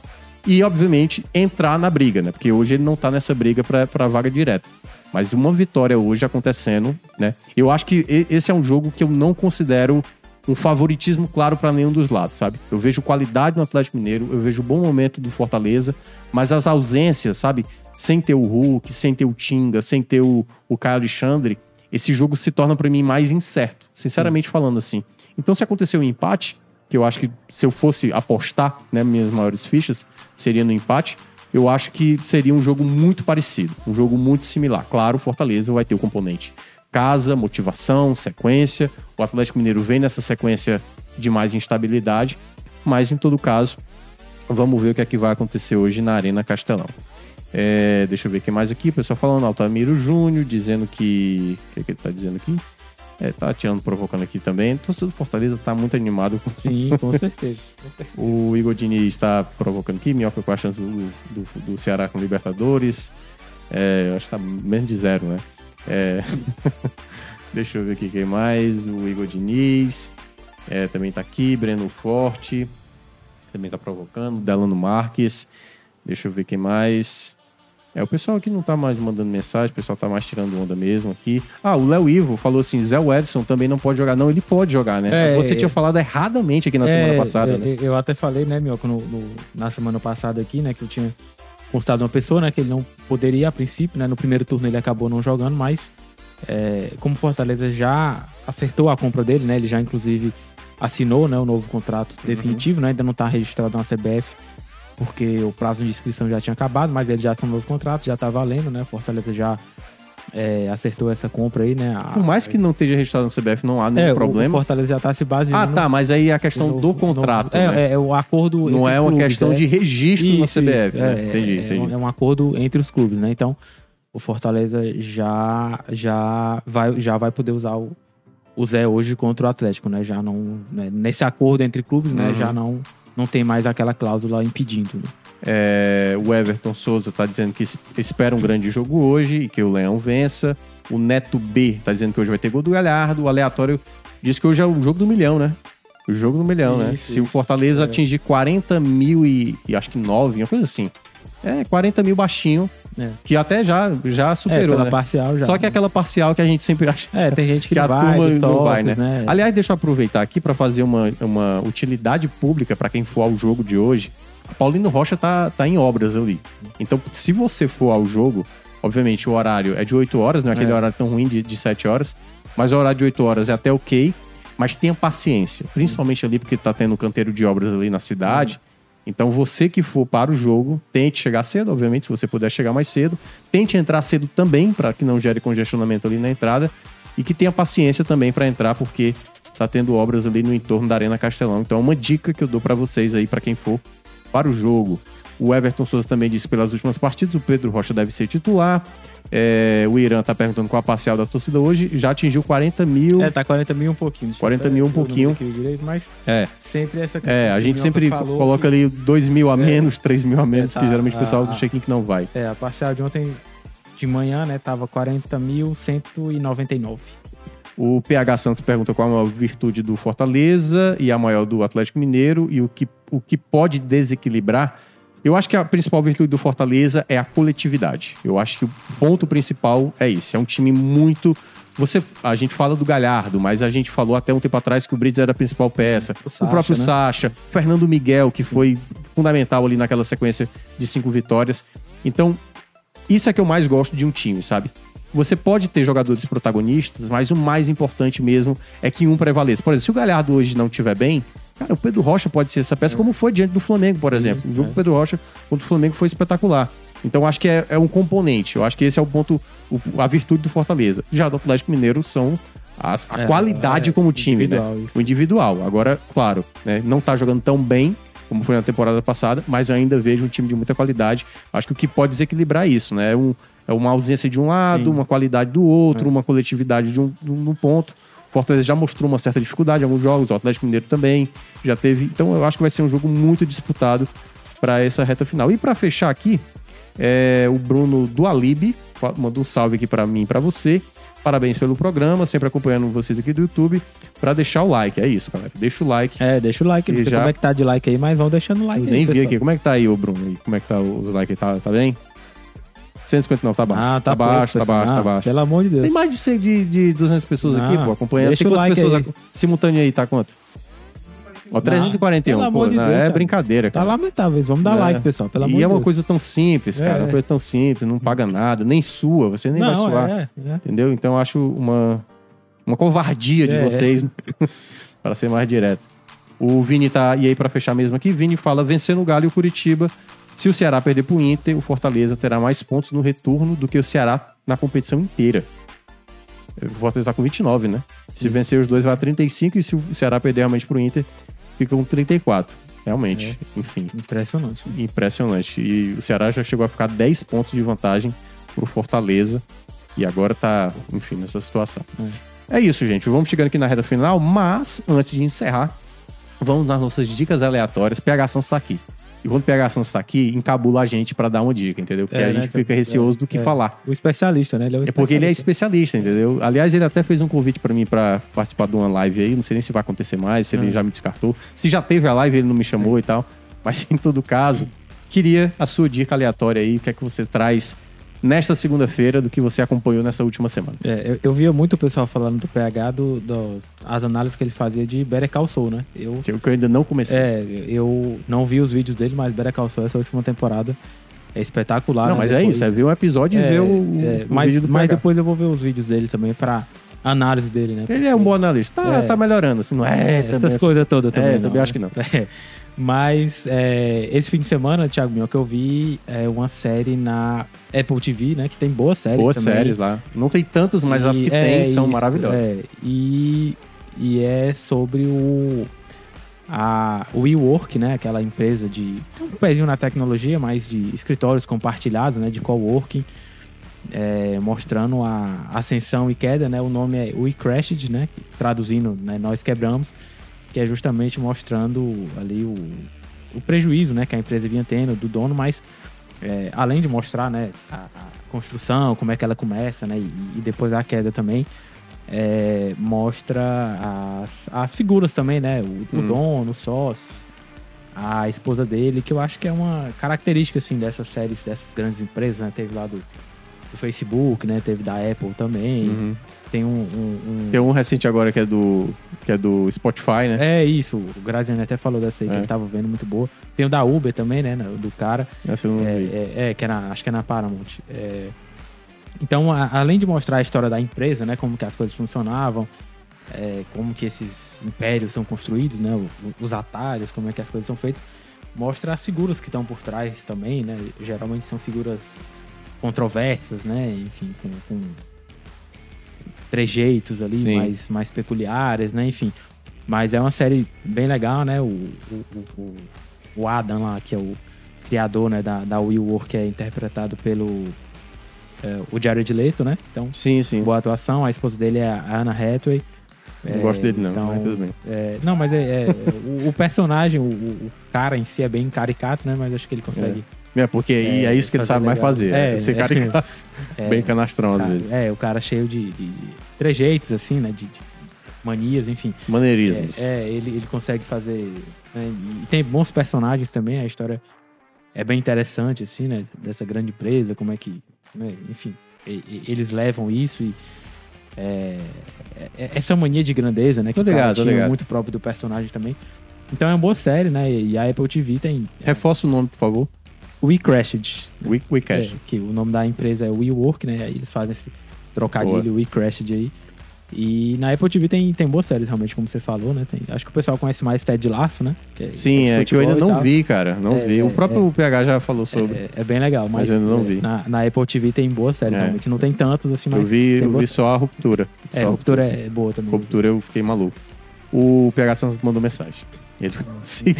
e obviamente entrar na briga, né? Porque hoje ele não tá nessa briga para vaga direta. Mas uma vitória hoje acontecendo, né? Eu acho que esse é um jogo que eu não considero um favoritismo claro para nenhum dos lados, sabe? Eu vejo qualidade no Atlético Mineiro, eu vejo bom momento do Fortaleza, mas as ausências, sabe? Sem ter o Hulk, sem ter o Tinga, sem ter o, o Caio Alexandre, esse jogo se torna para mim mais incerto, sinceramente falando assim. Então, se acontecer um empate, que eu acho que se eu fosse apostar, né, minhas maiores fichas, seria no empate, eu acho que seria um jogo muito parecido, um jogo muito similar. Claro, Fortaleza vai ter o componente casa, motivação, sequência. O Atlético Mineiro vem nessa sequência de mais instabilidade, mas em todo caso, vamos ver o que é que vai acontecer hoje na Arena Castelão. É, deixa eu ver o que mais aqui. O pessoal falando, Altamiro Júnior, dizendo que. O que, é que ele tá dizendo aqui? É, tá tirando, provocando aqui também. O torcedor do Fortaleza tá muito animado com Sim, com <laughs> certeza. o Igor Diniz está provocando aqui, Minhoca com a chance do, do, do Ceará com Libertadores. É, eu acho que tá menos de zero, né? É, <laughs> Deixa eu ver aqui quem mais. O Igor Diniz. É, também tá aqui. Breno Forte. Também tá provocando. Delano Marques. Deixa eu ver quem mais. É, o pessoal aqui não tá mais mandando mensagem, o pessoal tá mais tirando onda mesmo aqui. Ah, o Léo Ivo falou assim: Zé Edson também não pode jogar. Não, ele pode jogar, né? É, Você é. tinha falado erradamente aqui na É, semana passada, é, né? Eu até falei, né, Mioca, no, no- na semana passada aqui, né, que eu tinha constado uma pessoa, né, que ele não poderia a princípio, né, no primeiro turno ele acabou não jogando, mas é, como o Fortaleza já acertou a compra dele, né, ele já inclusive assinou, né, o novo contrato Uhum. definitivo, né, ainda não está registrado na CBF, porque o prazo de inscrição já tinha acabado, mas ele já um novo contrato, já tá valendo, né, o Fortaleza já é, acertou essa compra aí, né. a- Por mais que não esteja registrado no CBF, não há nenhum é, o- problema. O Fortaleza já tá se baseando Ah, tá, mas aí é a questão no- do no- contrato, é, né? é, é o acordo. Não é uma clubes, questão é. de registro na Isso, CBF, isso, né? é, entendi, é, entendi. um- É um acordo entre os clubes, né? Então, o Fortaleza já, já, vai, já vai poder usar o, o Zé hoje contra o Atlético, né? Já não. né, Nesse acordo entre clubes, né? Uhum. Já não, não tem mais aquela cláusula impedindo. Né? É, o Everton Souza tá dizendo que es- espera um grande jogo hoje e que o Leão vença. O Neto B tá dizendo que hoje vai ter gol do Galhardo. O aleatório diz que hoje é o jogo do milhão, né? O jogo do milhão, né? Isso, Se o isso. Fortaleza É. atingir 40 mil e, e acho que 9, uma coisa assim. É, 40 mil baixinho, É. que até já, já É, superou, pela né? parcial já. Só que é aquela parcial que a gente sempre acha É, tem gente que, que a vai, turma não vai, toques, né? Aliás, deixa eu aproveitar aqui para fazer uma, uma utilidade pública para quem for ao jogo de hoje. A Paulino Rocha tá, tá em obras ali. Então, se você for ao jogo, obviamente o horário é de 8 horas, não é aquele É. horário tão ruim de, de 7 horas, mas o horário de 8 horas é até ok, mas tenha paciência, principalmente ali porque tá tendo um canteiro de obras ali na cidade. Então, você que for para o jogo, tente chegar cedo, obviamente, se você puder chegar mais cedo. Tente entrar cedo também, para que não gere congestionamento ali na entrada. E que tenha paciência também para entrar, porque tá tendo obras ali no entorno da Arena Castelão. Então, é uma dica que eu dou para vocês aí, para quem for para o jogo. O Everton Souza também disse pelas últimas partidas, o Pedro Rocha deve ser titular. É, o Irã tá perguntando qual a parcial da torcida hoje. Já atingiu 40 mil. É, tá 40 mil um pouquinho. Deixa eu 40 até mil um pouquinho. direito, mas É, sempre essa é, a gente sempre coloca que- ali 2 mil a É. menos, 3 mil a menos, tá, que geralmente o pessoal a- do check-in que não vai. É, a parcial de ontem de manhã, né, tava 40.199. O PH Santos pergunta qual a maior virtude do Fortaleza e a maior do Atlético Mineiro e o que, o que pode desequilibrar. Eu acho que a principal virtude do Fortaleza é a coletividade. Eu acho que o ponto principal é esse. É um time muito você, a gente fala do Galhardo, mas a gente falou até um tempo atrás que o Brits era a principal peça. O, Sacha, próprio né? Sacha, Fernando Miguel, que foi fundamental ali naquela sequência de cinco vitórias. Então, isso é que eu mais gosto de um time, sabe? Você pode ter jogadores protagonistas, mas o mais importante mesmo é que um prevaleça. Por exemplo, se o Galhardo hoje não estiver bem, cara, o Pedro Rocha pode ser essa peça, como foi diante do Flamengo, por exemplo. O jogo do Pedro Rocha contra o Flamengo foi espetacular. Então, acho que é, é um componente. Eu acho que esse é o ponto, o- a virtude do Fortaleza. Já do Atlético Mineiro são as- a É, qualidade é, como time, né? isso. O individual. Agora, claro, né, não tá jogando tão bem como foi na temporada passada, mas ainda vejo um time de muita qualidade. Acho que o que pode desequilibrar isso, né? É, um- é uma ausência de um lado, Sim. uma qualidade do outro, uma coletividade de um, de um ponto. O Fortaleza já mostrou uma certa dificuldade em alguns jogos, o Atlético Mineiro também já teve. Então eu acho que vai ser um jogo muito disputado para essa reta final. E para fechar aqui, é, o Bruno do Alibi mandou um salve aqui para mim e para você. Parabéns pelo programa, sempre acompanhando vocês aqui do YouTube. Para deixar o like, é isso, galera. Deixa o like. É, deixa o like, não sei já- como é que tá de like aí, mas vão deixando o like Eu aí, nem vi pessoal. aqui. Como é que tá aí, ô Bruno? Como é que tá o like? Tá, tá bem? 159, tá baixo. Ah, tá, baixo, pouco, tá baixo, tá Ah, baixo. Pelo amor de Deus. Tem mais de, de, de 200 pessoas aqui, Não, pô, acompanhando. deixa Tem quantas like pessoas aí. simultâneo aí, tá quanto? Ó, 341, pelo pô, amor de não, Deus, é cara. brincadeira, Tá cara. lamentável. Vamos dar É. like, pessoal. Pelo amor e de é uma Deus. coisa tão simples, cara. É. Uma coisa tão simples, não paga nada, nem sua, você nem vai Não, suar. é, é. Entendeu? Então eu acho uma, uma covardia de É. vocês, <laughs> para ser mais direto. O Vini tá. E aí, para fechar mesmo aqui, Vini fala: vencendo o Galo e o Curitiba. Se o Ceará perder pro Inter, o Fortaleza terá mais pontos no retorno do que o Ceará na competição inteira. O Fortaleza tá com 29, né? Se vencer os dois, vai a 35. E se o Ceará perder realmente pro Inter, fica com 34. Realmente, enfim, Impressionante. impressionante. E o Ceará já chegou a ficar 10 pontos de vantagem pro Fortaleza. E agora tá, enfim, nessa situação. É isso, gente. Vamos chegando aqui na reta final, mas antes de encerrar, vamos nas nossas dicas aleatórias. PH Santos tá aqui. E quando o PH Santos tá aqui, encabula a gente pra dar uma dica, entendeu? Porque É, a né, gente cara? fica receoso do que É. falar. O especialista, né? Ele é, É porque ele é especialista. especialista, entendeu? Aliás, ele até fez um convite pra mim pra participar de uma live aí. Não sei nem se vai acontecer mais, se ele Ah. já me descartou. Se já teve a live, ele não me chamou e tal. Mas em todo caso, queria a sua dica aleatória aí. O que é que você traz nesta segunda-feira do que você acompanhou nessa última semana? É, eu, eu via muito o pessoal falando do PH, do, do- as análises que ele fazia de Better Call Saul, né? Eu, Que eu ainda não comecei. é, eu não vi os vídeos dele, mas Better Call Saul, essa última temporada, é espetacular. não, né? mas é Depois- isso. É ver um episódio e É, ver o, é, o mas, vídeo do mas PH. depois eu vou ver os vídeos dele também pra análise dele, né? Ele é um bom analista. Tá, É. tá melhorando, assim. Não é, É, essas assim. coisas todas também. É, também acho que não. <laughs> É. Mas é, esse fim de semana, Thiago Minhoca, eu vi é, uma série na Apple TV, né? Que tem boas séries Boas também. séries lá. Não tem tantas, mas as E- que é, tem são isso, maravilhosas. é. e, e é sobre o a WeWork, né? Aquela empresa de um pezinho na tecnologia, mas de escritórios compartilhados, né? De coworking, é, mostrando a ascensão e queda, né? O nome é We Crashed, né? Traduzindo, né? Nós quebramos, que é justamente mostrando ali o, o prejuízo, né? Que a empresa vinha tendo do dono, mas é, além de mostrar né, a, a construção, como é que ela começa, né, e, e depois a queda também, é, mostra as, as figuras também, né, o, o Hum. dono, os sócios, a esposa dele, que eu acho que é uma característica assim dessas séries, dessas grandes empresas, né, teve lá do, do Facebook, né, teve da Apple também, Uhum. Tem um, um- um- Tem um recente agora que é do, que é do Spotify, né? é isso, o Graziani até falou dessa aí que É. ele tava vendo muito boa. Tem o da Uber também, né, do cara. Essa eu não vi. É, é, é, que é na, acho que é na Paramount. É, então, a- além de mostrar a história da empresa, né, como que as coisas funcionavam, é, como que esses impérios são construídos, né, os atalhos, como é que as coisas são feitas, mostra as figuras que estão por trás também, né, geralmente são figuras controversas, né, enfim, com, com trejeitos ali Sim. mais, mais peculiares, né, enfim. Mas é uma série bem legal, né, o, o, o- o, Adam lá, que é o criador, né, da, da WeWork, é interpretado pelo é, o Jared Leto, né, então Sim, sim. boa atuação, a esposa dele é a Anna Hathaway. Não É, gosto dele, não, então, mas tudo bem. é, não, mas é, é, o, o personagem, o, o cara em si é bem caricato, né? Mas acho que ele consegue. É, porque aí é, É, isso que ele sabe mais legal. fazer. É, É, ser <laughs> é. caricato. Bem canastrão, às cara, vezes. é, o cara cheio de, de- de trejeitos, assim, né? De, de manias, enfim. Maneirismos. É, é, ele, ele consegue fazer. né, E tem bons personagens também, a história é bem interessante, assim, né? Dessa grande empresa, como é que. né, enfim, eles levam isso e. é, é- essa mania de grandeza, né? Que Tô cara ligado, tô tinha muito próprio do personagem também. Então é uma boa série, né? E a Apple TV tem Reforça o nome, por favor. We Crashed. We, we Cash. É, que o nome da empresa é WeWork, né? Aí eles fazem esse trocadilho We Crashed aí. E na Apple TV tem, tem boas séries, realmente, como você falou, né? Tem- acho que o pessoal conhece mais Ted Laço, né? É- Sim, é que eu ainda não vi, cara. Não É, vi. é, o próprio PH já falou sobre. É, é bem legal, mas, Mas eu ainda não é, vi. Na, na Apple TV tem boas séries, É. realmente. Não tem tantas assim, mas eu vi, eu vi só a ruptura. É, Só a Ruptura é boa também. Ruptura eu fiquei maluco. O PH Santos mandou mensagem. Ele falou assim.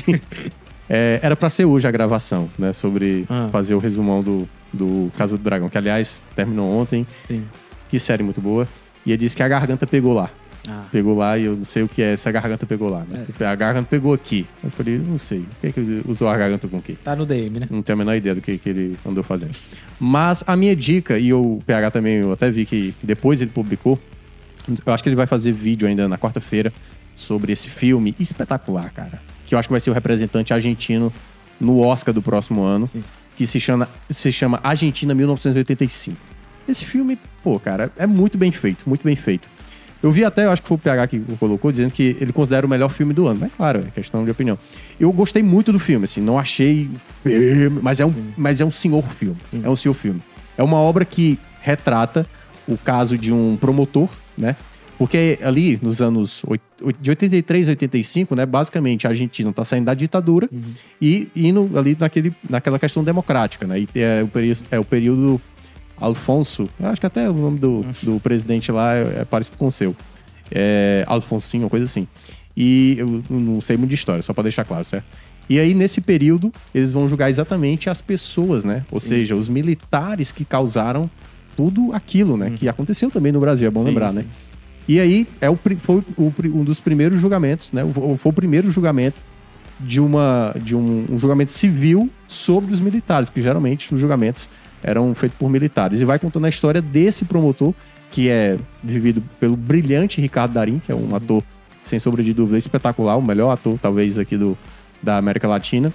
É, era pra ser hoje a gravação, né? Sobre Ah. fazer o resumão do, do Casa do Dragão, que aliás terminou ontem. Sim. Que série muito boa. E ele disse que a garganta pegou lá. Ah, Pegou lá e eu não sei o que é se a garganta pegou lá. Né? A garganta pegou aqui. Eu falei, não sei. O que é que ele usou a garganta com o quê? tá no DM, né? Não tenho a menor ideia do que, que ele andou fazendo. Mas a minha dica, e o PH também, eu até vi que depois ele publicou, eu acho que ele vai fazer vídeo ainda na quarta-feira sobre esse filme espetacular, cara. Que eu acho que vai ser o representante argentino no Oscar do próximo ano, Sim. que se chama, se chama Argentina 1985. Esse filme, pô, cara, é muito bem feito, muito bem feito. Eu vi até, eu acho que foi o PH que colocou, dizendo que ele considera o melhor filme do ano. Mas claro, é questão de opinião. Eu gostei muito do filme, assim, não achei. Mas é um, mas é um senhor filme. É um senhor filme. É uma obra que retrata o caso de um promotor, né? Porque ali, nos anos de 83 a 85, né? Basicamente, a Argentina está saindo da ditadura e indo ali naquele, naquela questão democrática, né? E é o, peri- é o período Alfonso, acho que até o nome do, do presidente lá é, é parecido com o seu. É Alfonsinho, uma coisa assim. E eu não sei muito de história, só para deixar claro, certo? E aí, nesse período, eles vão julgar exatamente as pessoas, né? Ou seja, os militares que causaram tudo aquilo, né? Que aconteceu também no Brasil, é bom Sim, lembrar, sim. né? E aí, é o, foi o um dos primeiros julgamentos, né? Foi o primeiro julgamento de, uma, de um, um julgamento civil sobre os militares, que geralmente os julgamentos eram feitos por militares. E vai contando a história desse promotor, que é vivido pelo brilhante Ricardo Darim, que é um ator, sem sombra de dúvida, espetacular, o melhor ator, talvez, aqui do, da América Latina.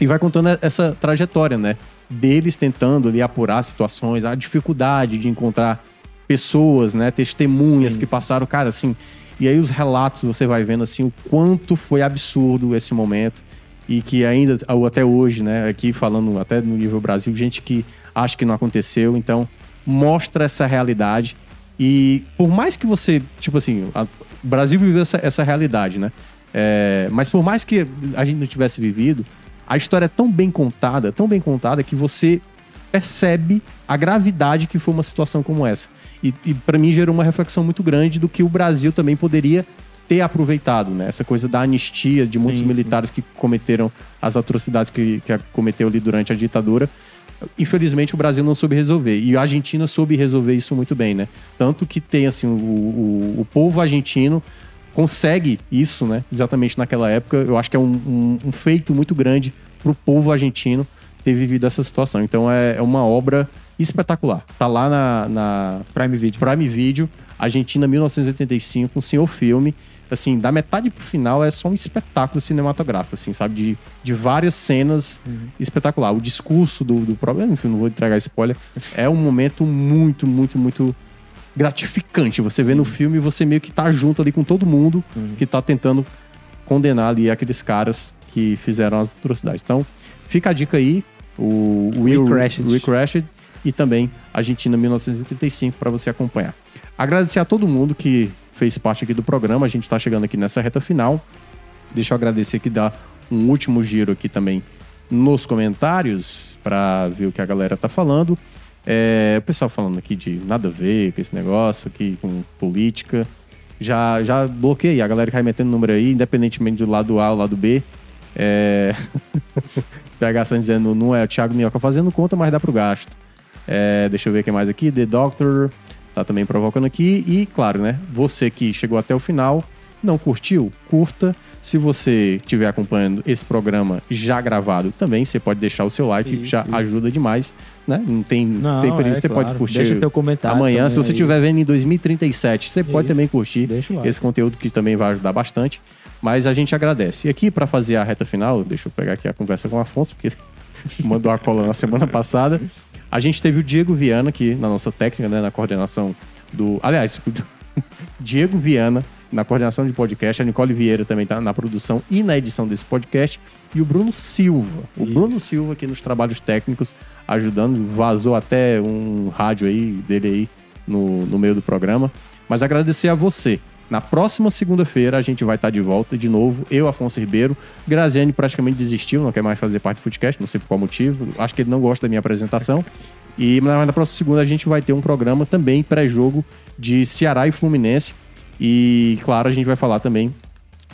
E vai contando essa trajetória, né? Deles tentando ali apurar situações, a dificuldade de encontrar pessoas, né? Testemunhas que passaram, cara, assim. E aí os relatos você vai vendo assim o quanto foi absurdo esse momento e que ainda ou até hoje, né? Aqui falando até no nível Brasil, gente que acha que não aconteceu, então mostra essa realidade e por mais que você, tipo assim, a- o Brasil viveu essa, essa realidade, né? É, mas por mais que a gente não tivesse vivido, a história é tão bem contada, tão bem contada que você percebe a gravidade que foi uma situação como essa. E, e para mim gerou uma reflexão muito grande do que o Brasil também poderia ter aproveitado, né? Essa coisa da anistia de muitos Sim, militares que cometeram as atrocidades que, que cometeu ali durante a ditadura. Infelizmente o Brasil não soube resolver. E a Argentina soube resolver isso muito bem, né? Tanto que tem, assim, o, o, o povo argentino consegue isso, né? Exatamente naquela época. Eu acho que é um, um, um feito muito grande pro povo argentino ter vivido essa situação. Então é, é uma obra espetacular. Tá lá na, na Prime Video. Prime Video, Argentina 1985, um senhor filme. Assim, da metade pro final é só um espetáculo cinematográfico, assim, sabe? De, de várias cenas espetacular. O discurso do, do próprio. Enfim, não vou entregar spoiler. <laughs> É um momento muito, muito, muito gratificante. Você vê no filme e você meio que tá junto ali com todo mundo que tá tentando condenar ali aqueles caras que fizeram as atrocidades. Então, fica a dica aí. O Will Crashed. We Crashed e também Argentina 1985 para você acompanhar. Agradecer a todo mundo que fez parte aqui do programa. A gente está chegando aqui nessa reta final. Deixa eu agradecer que dá um último giro aqui também nos comentários para ver o que a galera tá falando. É, o pessoal falando aqui de nada a ver com esse negócio aqui com política. Já, já bloqueei a galera que vai metendo número aí, independentemente do lado A ou lado B. É... <laughs> PH Santos dizendo, não é o Thiago Minhoca fazendo conta, mas dá pro gasto. É, deixa eu ver o que mais aqui. The Doctor tá também provocando aqui. E, claro, né? Você que chegou até o final, não curtiu? Curta. Se você estiver acompanhando esse programa já gravado, também você pode deixar o seu like, Isso, já isso. ajuda demais, né? Não tem, Não, tem período, é, você claro. pode curtir Deixa teu comentário amanhã. Se você estiver vendo em 2037, você pode Isso. também curtir esse conteúdo que também vai ajudar bastante. Mas a gente agradece. E aqui, para fazer a reta final, deixa eu pegar aqui a conversa com o Afonso, porque <laughs> mandou a cola na semana passada. A gente teve o Diego Viana aqui na nossa técnica, né, na coordenação do aliás, <laughs> Diego Viana na coordenação de podcast, a Nicole Vieira também está na produção e na edição desse podcast, e o Bruno Silva. O Isso. Bruno Silva aqui nos trabalhos técnicos, ajudando, vazou até um rádio aí dele aí no, no meio do programa. Mas agradecer a você. Na próxima segunda-feira a gente vai estar de volta de novo. Eu, Afonso Ribeiro. Graziane praticamente desistiu, não quer mais fazer parte do podcast, não sei por qual motivo. Acho que ele não gosta da minha apresentação. <laughs> E na próxima segunda a gente vai ter um programa também pré-jogo de Ceará e Fluminense. E claro, a gente vai falar também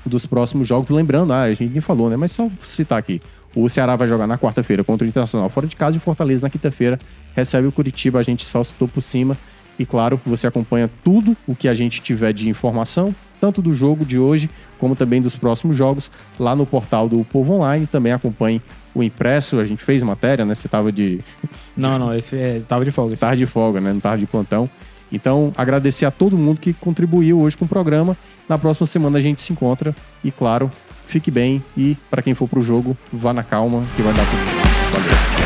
dos próximos jogos. Lembrando, ah, a gente nem falou, né? Mas só citar aqui. O Ceará vai jogar na quarta-feira contra o Internacional fora de casa e o Fortaleza na quinta-feira recebe o Curitiba. A gente só citou por cima. E claro, você acompanha tudo o que a gente tiver de informação, tanto do jogo de hoje, como também dos próximos jogos, lá no portal do Povo Online. Também acompanhe o impresso. A gente fez matéria, né? Você tava de, <laughs> Não, não, esse é, tava de folga. tarde de folga, né? Não tarde de plantão. Então, agradecer a todo mundo que contribuiu hoje com o programa. Na próxima semana a gente se encontra. E claro, fique bem e para quem for pro jogo, vá na calma que vai dar tudo certo. Valeu.